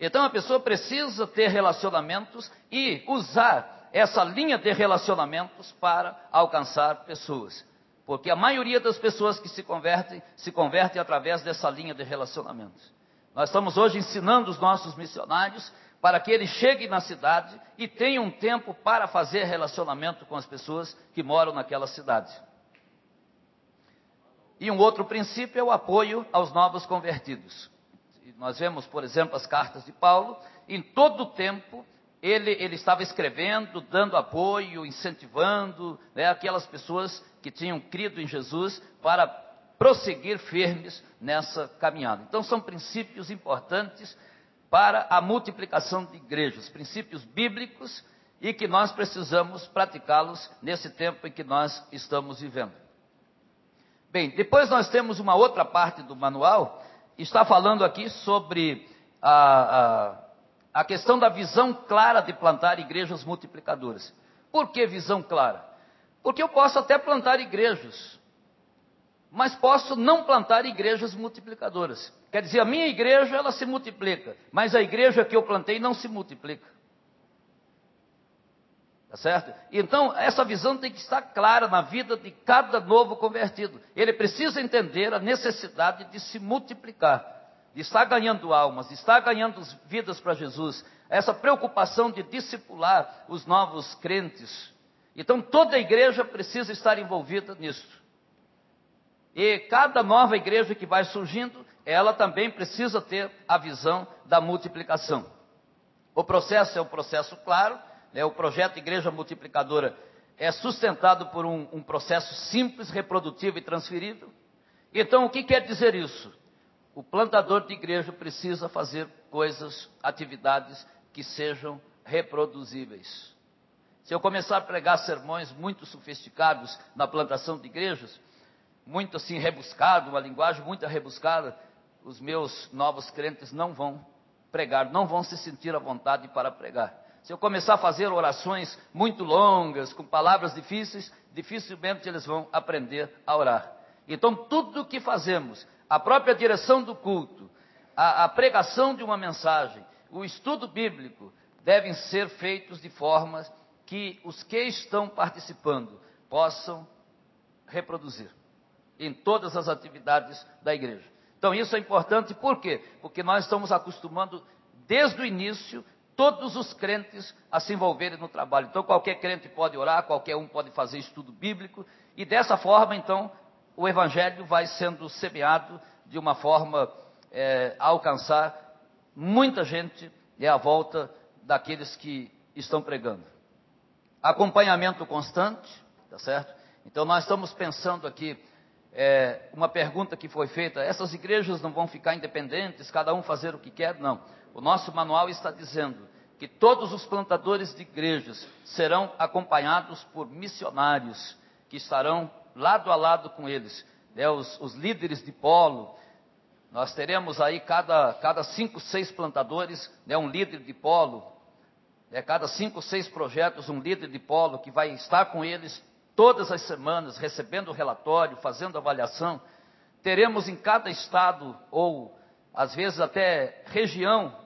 B: Então a pessoa precisa ter relacionamentos e usar essa linha de relacionamentos para alcançar pessoas. Porque a maioria das pessoas que se convertem, se convertem através dessa linha de relacionamentos. Nós estamos hoje ensinando os nossos missionários para que eles cheguem na cidade e tenham tempo para fazer relacionamento com as pessoas que moram naquela cidade. E um outro princípio é o apoio aos novos convertidos nós vemos, por exemplo, as cartas de Paulo, em todo o tempo ele, ele estava escrevendo, dando apoio, incentivando né, aquelas pessoas que tinham crido em Jesus para prosseguir firmes nessa caminhada. Então, são princípios importantes para a multiplicação de igrejas, princípios bíblicos e que nós precisamos praticá-los nesse tempo em que nós estamos vivendo. Bem, depois nós temos uma outra parte do manual, está falando aqui sobre a, a, a questão da visão clara de plantar igrejas multiplicadoras. Por que visão clara? Porque eu posso até plantar igrejas, mas posso não plantar igrejas multiplicadoras. Quer dizer, a minha igreja ela se multiplica, mas a igreja que eu plantei não se multiplica. Tá certo? Então, essa visão tem que estar clara na vida de cada novo convertido. Ele precisa entender a necessidade de se multiplicar, de estar ganhando almas, de estar ganhando vidas para Jesus. Essa preocupação de discipular os novos crentes. Então, toda a igreja precisa estar envolvida nisso. E cada nova igreja que vai surgindo, ela também precisa ter a visão da multiplicação. O processo é um processo claro né, o projeto Igreja Multiplicadora é sustentado por um, um processo simples, reprodutivo e transferível. Então, o que quer dizer isso? O plantador de igreja precisa fazer coisas, atividades que sejam reproduzíveis. Se eu começar a pregar sermões muito sofisticados na plantação de igrejas, muito assim rebuscado, uma linguagem muito rebuscada, os meus novos crentes não vão pregar, não vão se sentir à vontade para pregar. Se eu começar a fazer orações muito longas, com palavras difíceis, dificilmente eles vão aprender a orar. Então, tudo o que fazemos, a própria direção do culto, a, a pregação de uma mensagem, o estudo bíblico, devem ser feitos de forma que os que estão participando possam reproduzir em todas as atividades da igreja. Então, isso é importante, por quê? Porque nós estamos acostumando desde o início todos os crentes a se envolverem no trabalho. Então, qualquer crente pode orar, qualquer um pode fazer estudo bíblico, e dessa forma, então, o evangelho vai sendo semeado de uma forma é, a alcançar muita gente e à volta daqueles que estão pregando. Acompanhamento constante, tá certo? Então, nós estamos pensando aqui. É, uma pergunta que foi feita: essas igrejas não vão ficar independentes, cada um fazer o que quer? Não. O nosso manual está dizendo que todos os plantadores de igrejas serão acompanhados por missionários que estarão lado a lado com eles, né, os, os, líderes de polo. Nós teremos aí cada, cada cinco, seis plantadores, né, um líder de polo. Né, cada cinco, seis projetos, um líder de polo que vai estar com eles todas as semanas, recebendo relatório, fazendo avaliação. Teremos em cada estado, ou às vezes até região,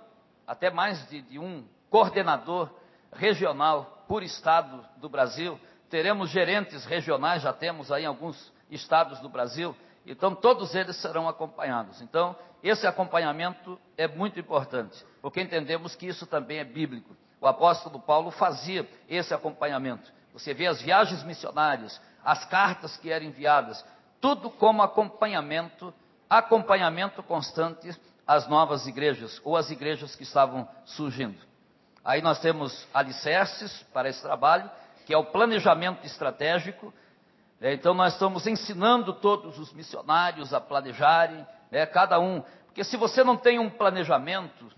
B: até mais de, de um coordenador regional por estado do Brasil. Teremos gerentes regionais, já temos aí alguns estados do Brasil. Então, todos eles serão acompanhados. Então, esse acompanhamento é muito importante, porque entendemos que isso também é bíblico. O apóstolo Paulo fazia esse acompanhamento. Você vê as viagens missionárias, as cartas que eram enviadas, tudo como acompanhamento, acompanhamento constante as novas igrejas ou as igrejas que estavam surgindo. Aí nós temos alicerces para esse trabalho, que é o planejamento estratégico. Né? Então nós estamos ensinando todos os missionários a planejarem, né? cada um. Porque se você não tem um planejamento,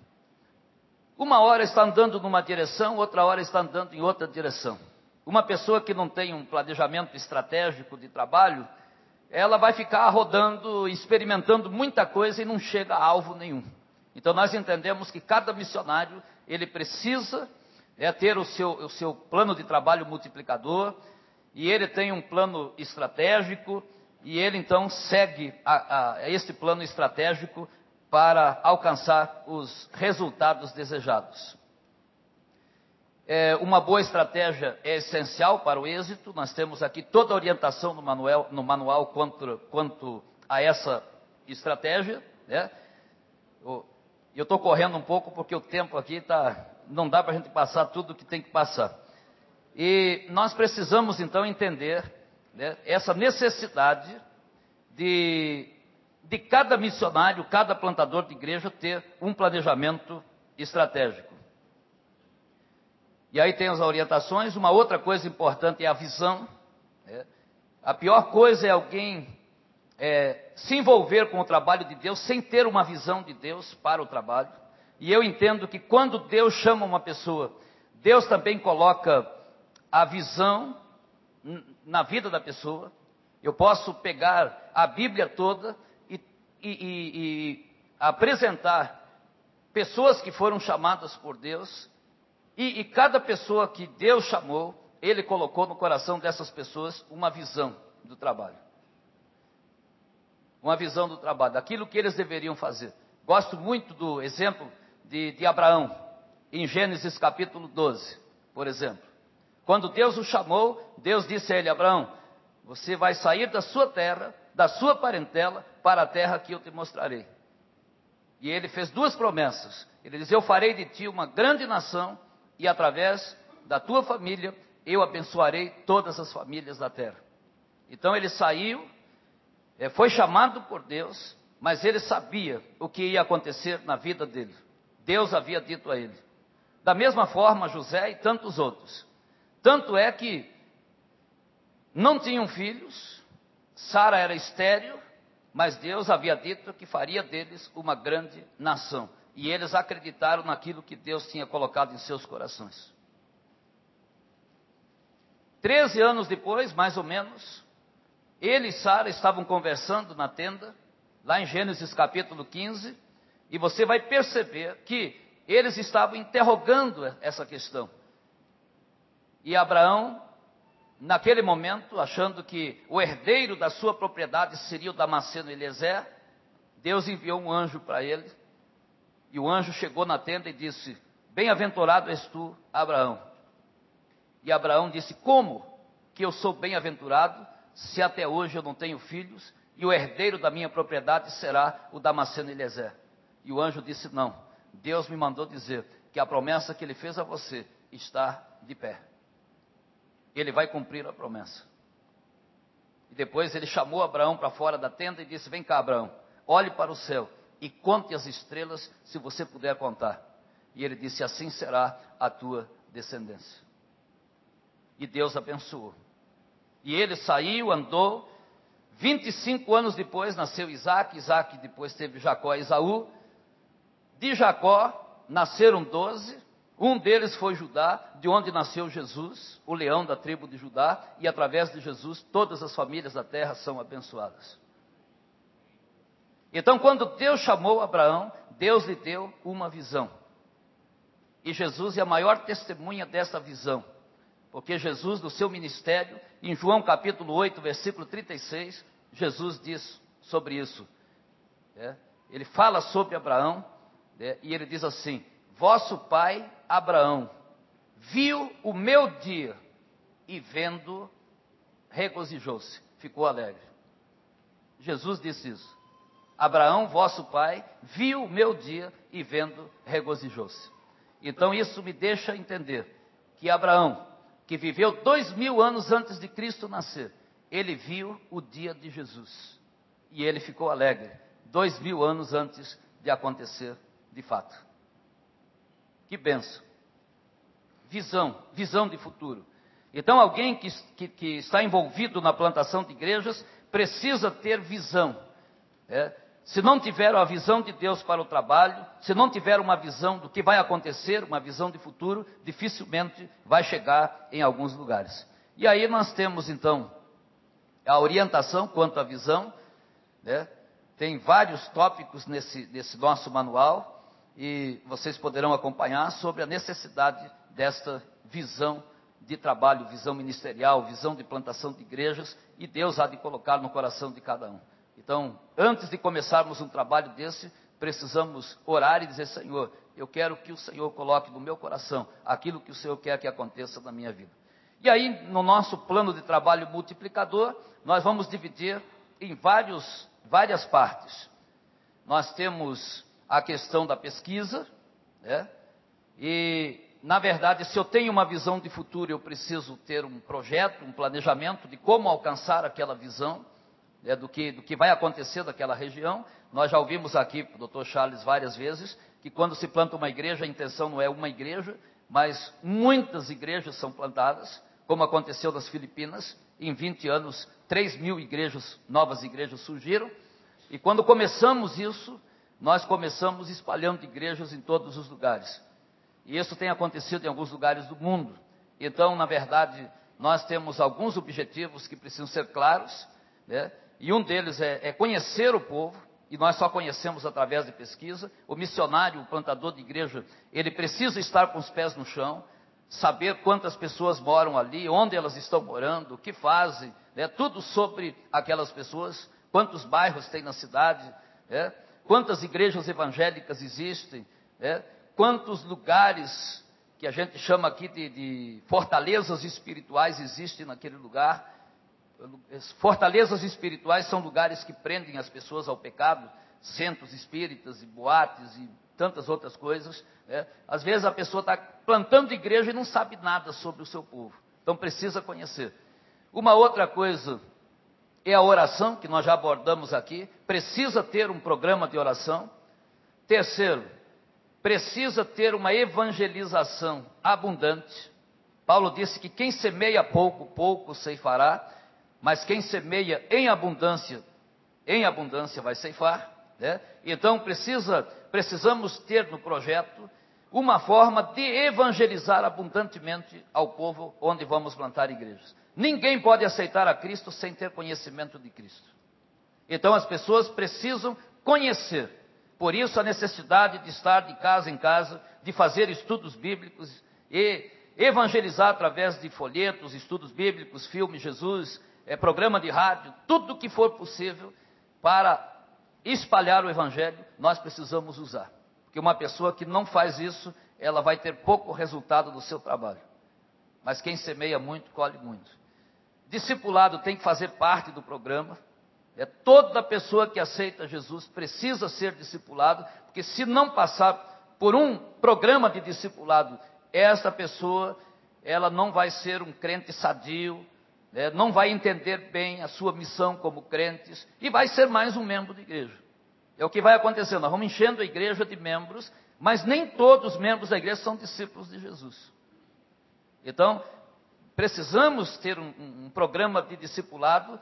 B: uma hora está andando numa direção, outra hora está andando em outra direção. Uma pessoa que não tem um planejamento estratégico de trabalho, ela vai ficar rodando, experimentando muita coisa e não chega a alvo nenhum. Então nós entendemos que cada missionário ele precisa é, ter o seu, o seu plano de trabalho multiplicador e ele tem um plano estratégico e ele então segue a, a esse plano estratégico para alcançar os resultados desejados. É, uma boa estratégia é essencial para o êxito. Nós temos aqui toda a orientação no manual, no manual quanto, quanto a essa estratégia. Né? Eu estou correndo um pouco porque o tempo aqui tá, não dá para a gente passar tudo o que tem que passar. E nós precisamos então entender né, essa necessidade de, de cada missionário, cada plantador de igreja ter um planejamento estratégico. E aí tem as orientações. Uma outra coisa importante é a visão. Né? A pior coisa é alguém é, se envolver com o trabalho de Deus sem ter uma visão de Deus para o trabalho. E eu entendo que quando Deus chama uma pessoa, Deus também coloca a visão na vida da pessoa. Eu posso pegar a Bíblia toda e, e, e, e apresentar pessoas que foram chamadas por Deus, e, e cada pessoa que Deus chamou, Ele colocou no coração dessas pessoas uma visão do trabalho. Uma visão do trabalho, daquilo que eles deveriam fazer. Gosto muito do exemplo de, de Abraão, em Gênesis capítulo 12, por exemplo. Quando Deus o chamou, Deus disse a ele: Abraão, você vai sair da sua terra, da sua parentela, para a terra que eu te mostrarei. E ele fez duas promessas. Ele diz: Eu farei de ti uma grande nação, e através da tua família eu abençoarei todas as famílias da terra. Então ele saiu, eh, foi chamado por Deus, mas ele sabia o que ia acontecer na vida dele. Deus havia dito a ele. Da mesma forma, José e tantos outros. Tanto é que não tinham filhos, Sara era estéril, mas Deus havia dito que faria deles uma grande nação. E eles acreditaram naquilo que Deus tinha colocado em seus corações. Treze anos depois, mais ou menos, ele e Sara estavam conversando na tenda, lá em Gênesis capítulo 15, e você vai perceber que eles estavam interrogando essa questão. E Abraão naquele momento, achando que o herdeiro da sua propriedade seria o Damasceno Eliezer, Deus enviou um anjo para ele. E o anjo chegou na tenda e disse: Bem-aventurado és tu, Abraão. E Abraão disse: Como que eu sou bem-aventurado, se até hoje eu não tenho filhos, e o herdeiro da minha propriedade será o Damasceno Eliezer? E o anjo disse: Não, Deus me mandou dizer que a promessa que ele fez a você está de pé ele vai cumprir a promessa. E depois ele chamou Abraão para fora da tenda e disse: Vem cá, Abraão, olhe para o céu e conte as estrelas, se você puder contar. E ele disse: Assim será a tua descendência. E Deus abençoou. E ele saiu, andou. 25 anos depois nasceu Isaac. Isaac depois teve Jacó e Esaú. De Jacó nasceram doze. Um deles foi Judá, de onde nasceu Jesus, o leão da tribo de Judá, e através de Jesus todas as famílias da terra são abençoadas. Então, quando Deus chamou Abraão, Deus lhe deu uma visão. E Jesus é a maior testemunha dessa visão, porque Jesus, no seu ministério, em João capítulo 8, versículo 36, Jesus diz sobre isso. É, ele fala sobre Abraão, é, e ele diz assim: Vosso pai Abraão viu o meu dia e vendo, regozijou-se, ficou alegre. Jesus disse isso. Abraão, vosso pai, viu o meu dia e vendo, regozijou-se. Então isso me deixa entender que Abraão, que viveu dois mil anos antes de Cristo nascer, ele viu o dia de Jesus e ele ficou alegre, dois mil anos antes de acontecer de fato. Que benção. Visão, visão de futuro. Então, alguém que, que, que está envolvido na plantação de igrejas precisa ter visão. É? Se não tiver a visão de Deus para o trabalho, se não tiver uma visão do que vai acontecer, uma visão de futuro, dificilmente vai chegar em alguns lugares. E aí nós temos então a orientação quanto à visão, né? tem vários tópicos nesse, nesse nosso manual e vocês poderão acompanhar sobre a necessidade desta visão de trabalho, visão ministerial, visão de plantação de igrejas, e Deus há de colocar no coração de cada um. Então, antes de começarmos um trabalho desse, precisamos orar e dizer: Senhor, eu quero que o Senhor coloque no meu coração aquilo que o Senhor quer que aconteça na minha vida. E aí, no nosso plano de trabalho multiplicador, nós vamos dividir em vários, várias partes. Nós temos a questão da pesquisa, né? E, na verdade, se eu tenho uma visão de futuro, eu preciso ter um projeto, um planejamento de como alcançar aquela visão, né, do, que, do que vai acontecer daquela região. Nós já ouvimos aqui, Dr. Charles, várias vezes, que quando se planta uma igreja, a intenção não é uma igreja, mas muitas igrejas são plantadas, como aconteceu nas Filipinas. Em 20 anos, 3 mil igrejas, novas igrejas surgiram. E quando começamos isso, nós começamos espalhando igrejas em todos os lugares. E isso tem acontecido em alguns lugares do mundo. Então, na verdade, nós temos alguns objetivos que precisam ser claros, né? E um deles é, é conhecer o povo, e nós só conhecemos através de pesquisa. O missionário, o plantador de igreja, ele precisa estar com os pés no chão, saber quantas pessoas moram ali, onde elas estão morando, o que fazem, né? tudo sobre aquelas pessoas, quantos bairros tem na cidade, né? quantas igrejas evangélicas existem, né? quantos lugares que a gente chama aqui de, de fortalezas espirituais existem naquele lugar. Fortalezas espirituais são lugares que prendem as pessoas ao pecado, centros espíritas e boates e tantas outras coisas. Né? Às vezes a pessoa está plantando igreja e não sabe nada sobre o seu povo. Então precisa conhecer. Uma outra coisa é a oração, que nós já abordamos aqui. Precisa ter um programa de oração. Terceiro, precisa ter uma evangelização abundante. Paulo disse que quem semeia pouco, pouco ceifará, mas quem semeia em abundância, em abundância vai ceifar. Né? Então precisa, precisamos ter no projeto uma forma de evangelizar abundantemente ao povo onde vamos plantar igrejas. Ninguém pode aceitar a Cristo sem ter conhecimento de Cristo. Então as pessoas precisam conhecer. Por isso a necessidade de estar de casa em casa, de fazer estudos bíblicos e evangelizar através de folhetos, estudos bíblicos, filmes Jesus, é, programa de rádio, tudo que for possível para espalhar o evangelho, nós precisamos usar. Porque uma pessoa que não faz isso, ela vai ter pouco resultado do seu trabalho. Mas quem semeia muito, colhe muito. Discipulado tem que fazer parte do programa. É toda pessoa que aceita Jesus precisa ser discipulado, porque se não passar por um programa de discipulado, essa pessoa ela não vai ser um crente sadio, né, não vai entender bem a sua missão como crentes e vai ser mais um membro de igreja. É o que vai acontecendo. Nós vamos enchendo a igreja de membros, mas nem todos os membros da igreja são discípulos de Jesus. Então, precisamos ter um, um programa de discipulado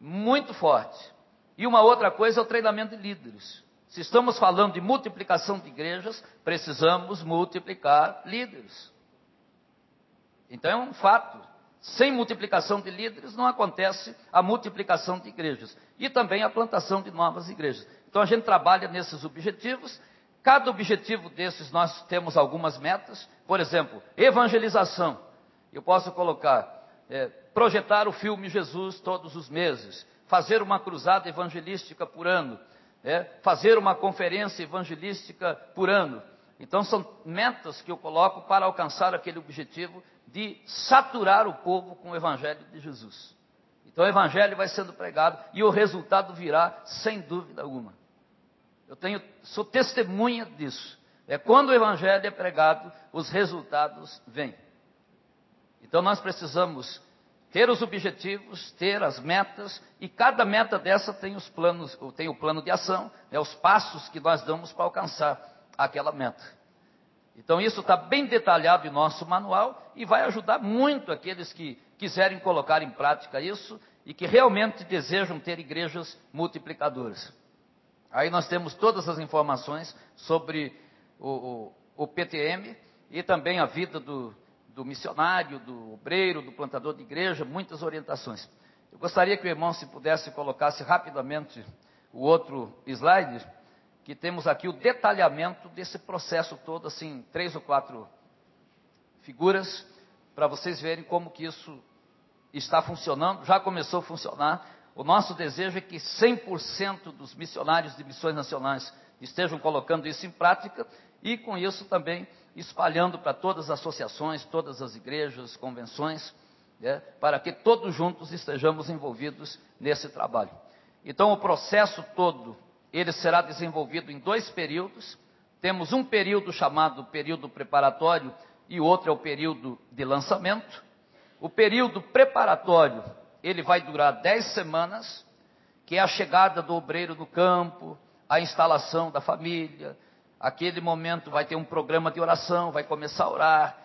B: muito forte. E uma outra coisa é o treinamento de líderes. Se estamos falando de multiplicação de igrejas, precisamos multiplicar líderes. Então é um fato. Sem multiplicação de líderes não acontece a multiplicação de igrejas e também a plantação de novas igrejas. Então a gente trabalha nesses objetivos. Cada objetivo desses nós temos algumas metas. Por exemplo, evangelização. Eu posso colocar é, projetar o filme Jesus todos os meses, fazer uma cruzada evangelística por ano, é, fazer uma conferência evangelística por ano. Então são metas que eu coloco para alcançar aquele objetivo de saturar o povo com o Evangelho de Jesus. Então o Evangelho vai sendo pregado e o resultado virá sem dúvida alguma. Eu tenho, sou testemunha disso. É quando o Evangelho é pregado, os resultados vêm. Então nós precisamos ter os objetivos, ter as metas, e cada meta dessa tem os planos, tem o plano de ação, né, os passos que nós damos para alcançar aquela meta. Então isso está bem detalhado em nosso manual e vai ajudar muito aqueles que quiserem colocar em prática isso e que realmente desejam ter igrejas multiplicadoras. Aí nós temos todas as informações sobre o, o, o PTM e também a vida do, do missionário, do obreiro, do plantador de igreja, muitas orientações. Eu gostaria que o irmão, se pudesse, colocasse rapidamente o outro slide que temos aqui o detalhamento desse processo todo, assim, três ou quatro figuras, para vocês verem como que isso está funcionando, já começou a funcionar. O nosso desejo é que 100% dos missionários de missões nacionais estejam colocando isso em prática e com isso também espalhando para todas as associações, todas as igrejas, convenções, né, para que todos juntos estejamos envolvidos nesse trabalho. Então o processo todo ele será desenvolvido em dois períodos. Temos um período chamado período preparatório e outro é o período de lançamento. O período preparatório, ele vai durar dez semanas, que é a chegada do obreiro no campo, a instalação da família. Aquele momento vai ter um programa de oração, vai começar a orar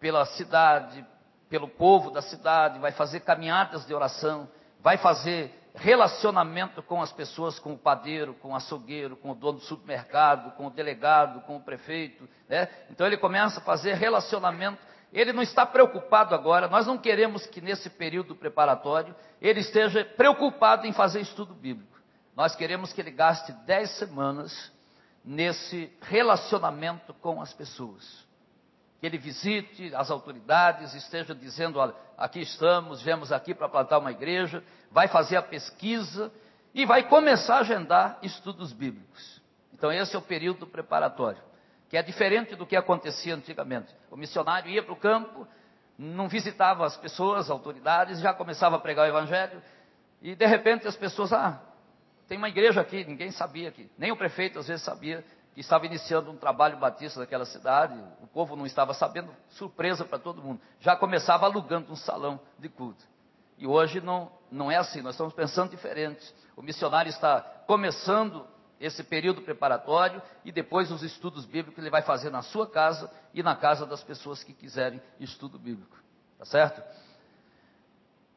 B: pela cidade, pelo povo da cidade, vai fazer caminhadas de oração, vai fazer relacionamento com as pessoas, com o padeiro, com o açougueiro, com o dono do supermercado, com o delegado, com o prefeito. Né? Então ele começa a fazer relacionamento. Ele não está preocupado agora, nós não queremos que nesse período preparatório ele esteja preocupado em fazer estudo bíblico. Nós queremos que ele gaste dez semanas nesse relacionamento com as pessoas que ele visite as autoridades, esteja dizendo: olha, aqui estamos, viemos aqui para plantar uma igreja, vai fazer a pesquisa e vai começar a agendar estudos bíblicos. Então, esse é o período preparatório, que é diferente do que acontecia antigamente. O missionário ia para o campo, não visitava as pessoas, as autoridades, já começava a pregar o evangelho, e de repente as pessoas, ah, tem uma igreja aqui, ninguém sabia aqui, nem o prefeito às vezes sabia estava iniciando um trabalho batista naquela cidade, o povo não estava sabendo, surpresa para todo mundo. Já começava alugando um salão de culto. E hoje não, não é assim, nós estamos pensando diferente. O missionário está começando esse período preparatório e depois os estudos bíblicos ele vai fazer na sua casa e na casa das pessoas que quiserem estudo bíblico. Tá certo?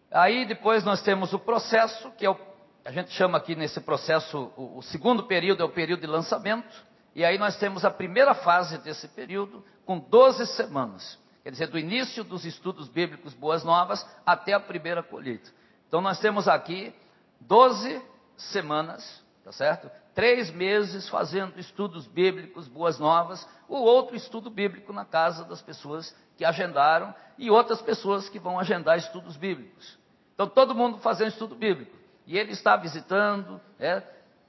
B: Aí depois nós temos o processo, que é o, a gente chama aqui nesse processo, o, o segundo período é o período de lançamento. E aí nós temos a primeira fase desse período, com 12 semanas. Quer dizer, do início dos estudos bíblicos Boas Novas até a primeira colheita. Então nós temos aqui 12 semanas, tá certo? Três meses fazendo estudos bíblicos Boas Novas, o outro estudo bíblico na casa das pessoas que agendaram e outras pessoas que vão agendar estudos bíblicos. Então todo mundo fazendo estudo bíblico. E ele está visitando, é,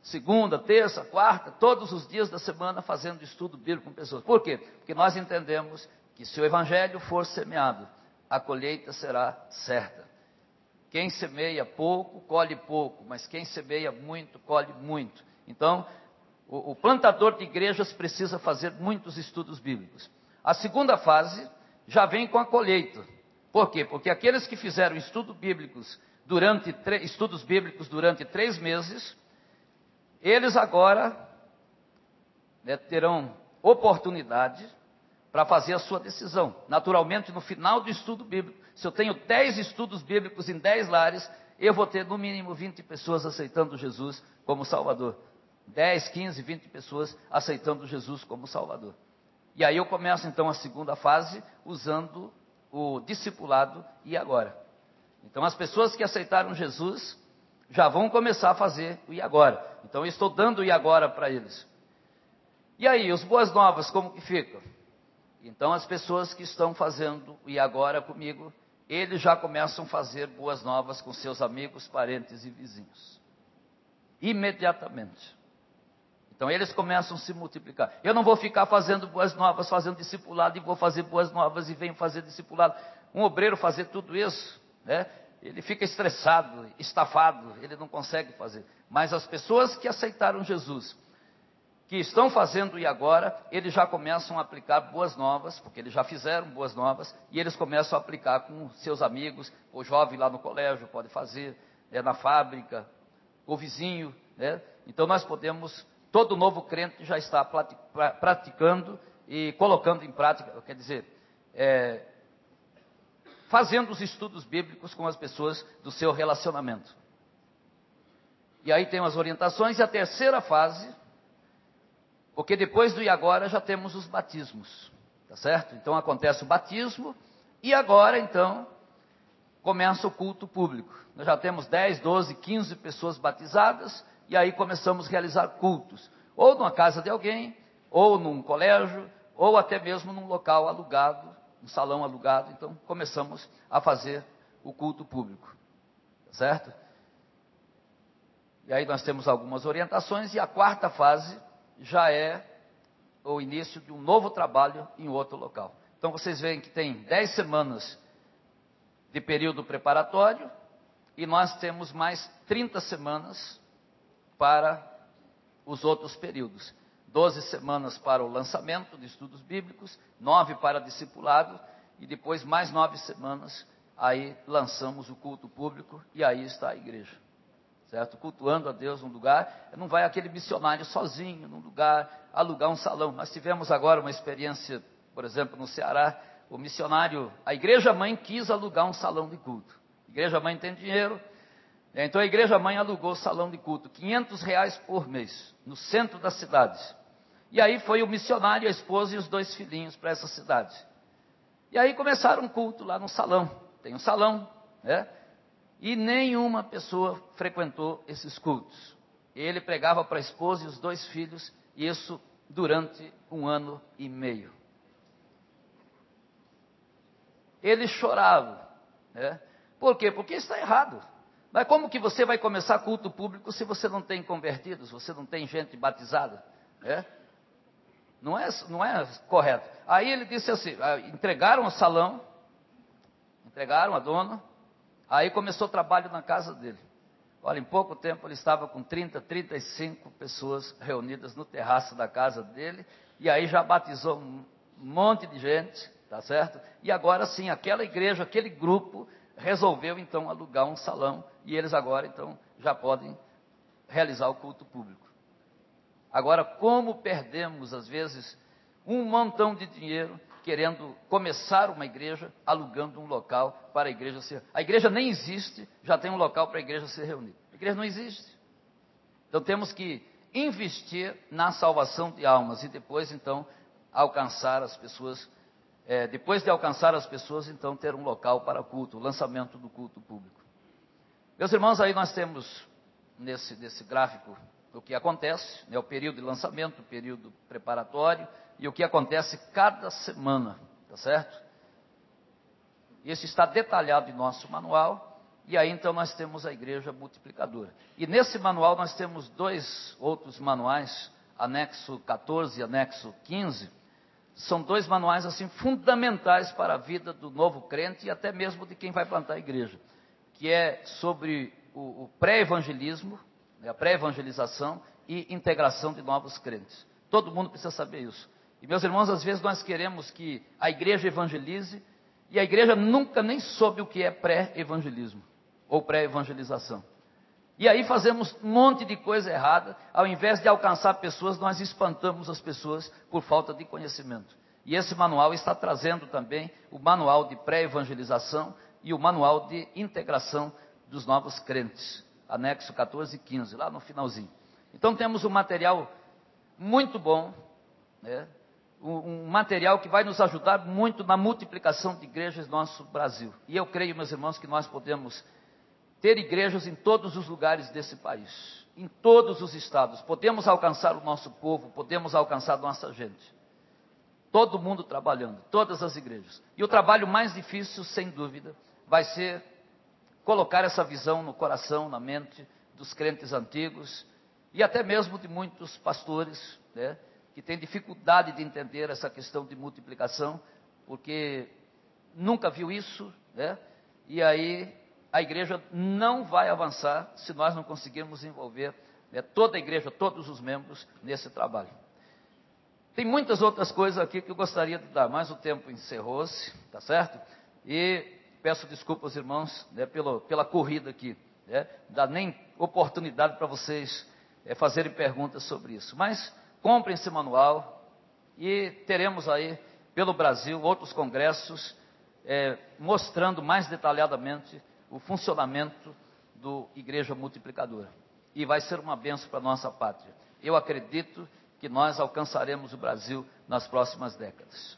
B: segunda, terça, quarta, todos os dias da semana fazendo estudo bíblico com pessoas. Por quê? Porque nós entendemos que se o evangelho for semeado, a colheita será certa. Quem semeia pouco, colhe pouco, mas quem semeia muito, colhe muito. Então, o, o plantador de igrejas precisa fazer muitos estudos bíblicos. A segunda fase já vem com a colheita. Por quê? Porque aqueles que fizeram bíblicos durante, estudos bíblicos durante três meses, eles agora né, terão oportunidade para fazer a sua decisão. Naturalmente, no final do estudo bíblico, se eu tenho 10 estudos bíblicos em 10 lares, eu vou ter no mínimo 20 pessoas aceitando Jesus como Salvador. 10, 15, 20 pessoas aceitando Jesus como Salvador. E aí eu começo então a segunda fase usando o discipulado e agora. Então as pessoas que aceitaram Jesus já vão começar a fazer o e agora. Então eu estou dando o e agora para eles. E aí, os boas novas, como que ficam? Então as pessoas que estão fazendo o e agora comigo, eles já começam a fazer boas novas com seus amigos, parentes e vizinhos. Imediatamente. Então eles começam a se multiplicar. Eu não vou ficar fazendo boas novas, fazendo discipulado, e vou fazer boas novas e venho fazer discipulado. Um obreiro fazer tudo isso, né? Ele fica estressado, estafado, ele não consegue fazer. Mas as pessoas que aceitaram Jesus, que estão fazendo e agora, eles já começam a aplicar boas novas, porque eles já fizeram boas novas, e eles começam a aplicar com seus amigos, o jovem lá no colégio pode fazer, é, na fábrica, o vizinho, né? Então nós podemos, todo novo crente já está praticando e colocando em prática, quer dizer, é, fazendo os estudos bíblicos com as pessoas do seu relacionamento. E aí tem as orientações e a terceira fase, porque depois do e agora já temos os batismos, tá certo? Então acontece o batismo e agora então começa o culto público. Nós já temos 10, 12, 15 pessoas batizadas e aí começamos a realizar cultos, ou numa casa de alguém, ou num colégio, ou até mesmo num local alugado um salão alugado, então começamos a fazer o culto público, certo? E aí nós temos algumas orientações e a quarta fase já é o início de um novo trabalho em outro local. Então vocês veem que tem dez semanas de período preparatório e nós temos mais 30 semanas para os outros períodos. 12 semanas para o lançamento de estudos bíblicos, nove para discipulado, e depois mais nove semanas, aí lançamos o culto público, e aí está a igreja. Certo? Cultuando a Deus num lugar, não vai aquele missionário sozinho, num lugar, alugar um salão. Nós tivemos agora uma experiência, por exemplo, no Ceará, o missionário, a igreja mãe quis alugar um salão de culto. A igreja mãe tem dinheiro, Então a igreja mãe alugou o salão de culto, 500 reais por mês, no centro da cidade. E aí foi o missionário, a esposa e os dois filhinhos para essa cidade. E aí começaram um culto lá no salão. Tem um salão, né? E nenhuma pessoa frequentou esses cultos. Ele pregava para a esposa e os dois filhos, e isso durante um ano e meio. Ele chorava, né? Por quê? Porque está errado. Mas como que você vai começar culto público se você não tem convertidos, você não tem gente batizada? É? Não, é, não é correto. Aí ele disse assim: ah, entregaram o salão, entregaram a dona, aí começou o trabalho na casa dele. Olha, em pouco tempo ele estava com 30, 35 pessoas reunidas no terraço da casa dele, e aí já batizou um monte de gente, tá certo? E agora sim, aquela igreja, aquele grupo resolveu então alugar um salão e eles agora então já podem realizar o culto público. Agora, como perdemos às vezes um montão de dinheiro querendo começar uma igreja, alugando um local para a igreja ser. A igreja nem existe, já tem um local para a igreja se reunir. A igreja não existe. Então temos que investir na salvação de almas e depois então alcançar as pessoas é, depois de alcançar as pessoas, então ter um local para culto, lançamento do culto público. Meus irmãos, aí nós temos nesse, nesse gráfico o que acontece, né, o período de lançamento, o período preparatório e o que acontece cada semana, tá certo? Isso está detalhado em nosso manual, e aí então nós temos a igreja multiplicadora. E nesse manual nós temos dois outros manuais, anexo 14 e anexo 15, são dois manuais assim fundamentais para a vida do novo crente e até mesmo de quem vai plantar a igreja, que é sobre o, o pré-evangelismo, a pré-evangelização e integração de novos crentes. Todo mundo precisa saber isso. E meus irmãos, às vezes nós queremos que a igreja evangelize e a igreja nunca nem soube o que é pré-evangelismo ou pré-evangelização. E aí fazemos um monte de coisa errada, ao invés de alcançar pessoas, nós espantamos as pessoas por falta de conhecimento. E esse manual está trazendo também o manual de pré-evangelização e o manual de integração dos novos crentes, anexo 14 e 15, lá no finalzinho. Então temos um material muito bom, né? um, um material que vai nos ajudar muito na multiplicação de igrejas no nosso Brasil. E eu creio, meus irmãos, que nós podemos ter igrejas em todos os lugares desse país, em todos os estados. Podemos alcançar o nosso povo, podemos alcançar nossa gente. Todo mundo trabalhando, todas as igrejas. E o trabalho mais difícil, sem dúvida, vai ser colocar essa visão no coração, na mente dos crentes antigos e até mesmo de muitos pastores, né, que têm dificuldade de entender essa questão de multiplicação, porque nunca viu isso, né? E aí a igreja não vai avançar se nós não conseguirmos envolver né, toda a igreja, todos os membros nesse trabalho. Tem muitas outras coisas aqui que eu gostaria de dar, mas o tempo encerrou-se, tá certo? E peço desculpas aos irmãos né, pela, pela corrida aqui. Né? Dá nem oportunidade para vocês é, fazerem perguntas sobre isso. Mas comprem esse manual e teremos aí pelo Brasil outros congressos é, mostrando mais detalhadamente o funcionamento do Igreja Multiplicadora. E vai ser uma benção para a nossa pátria. Eu acredito que nós alcançaremos o Brasil nas próximas décadas.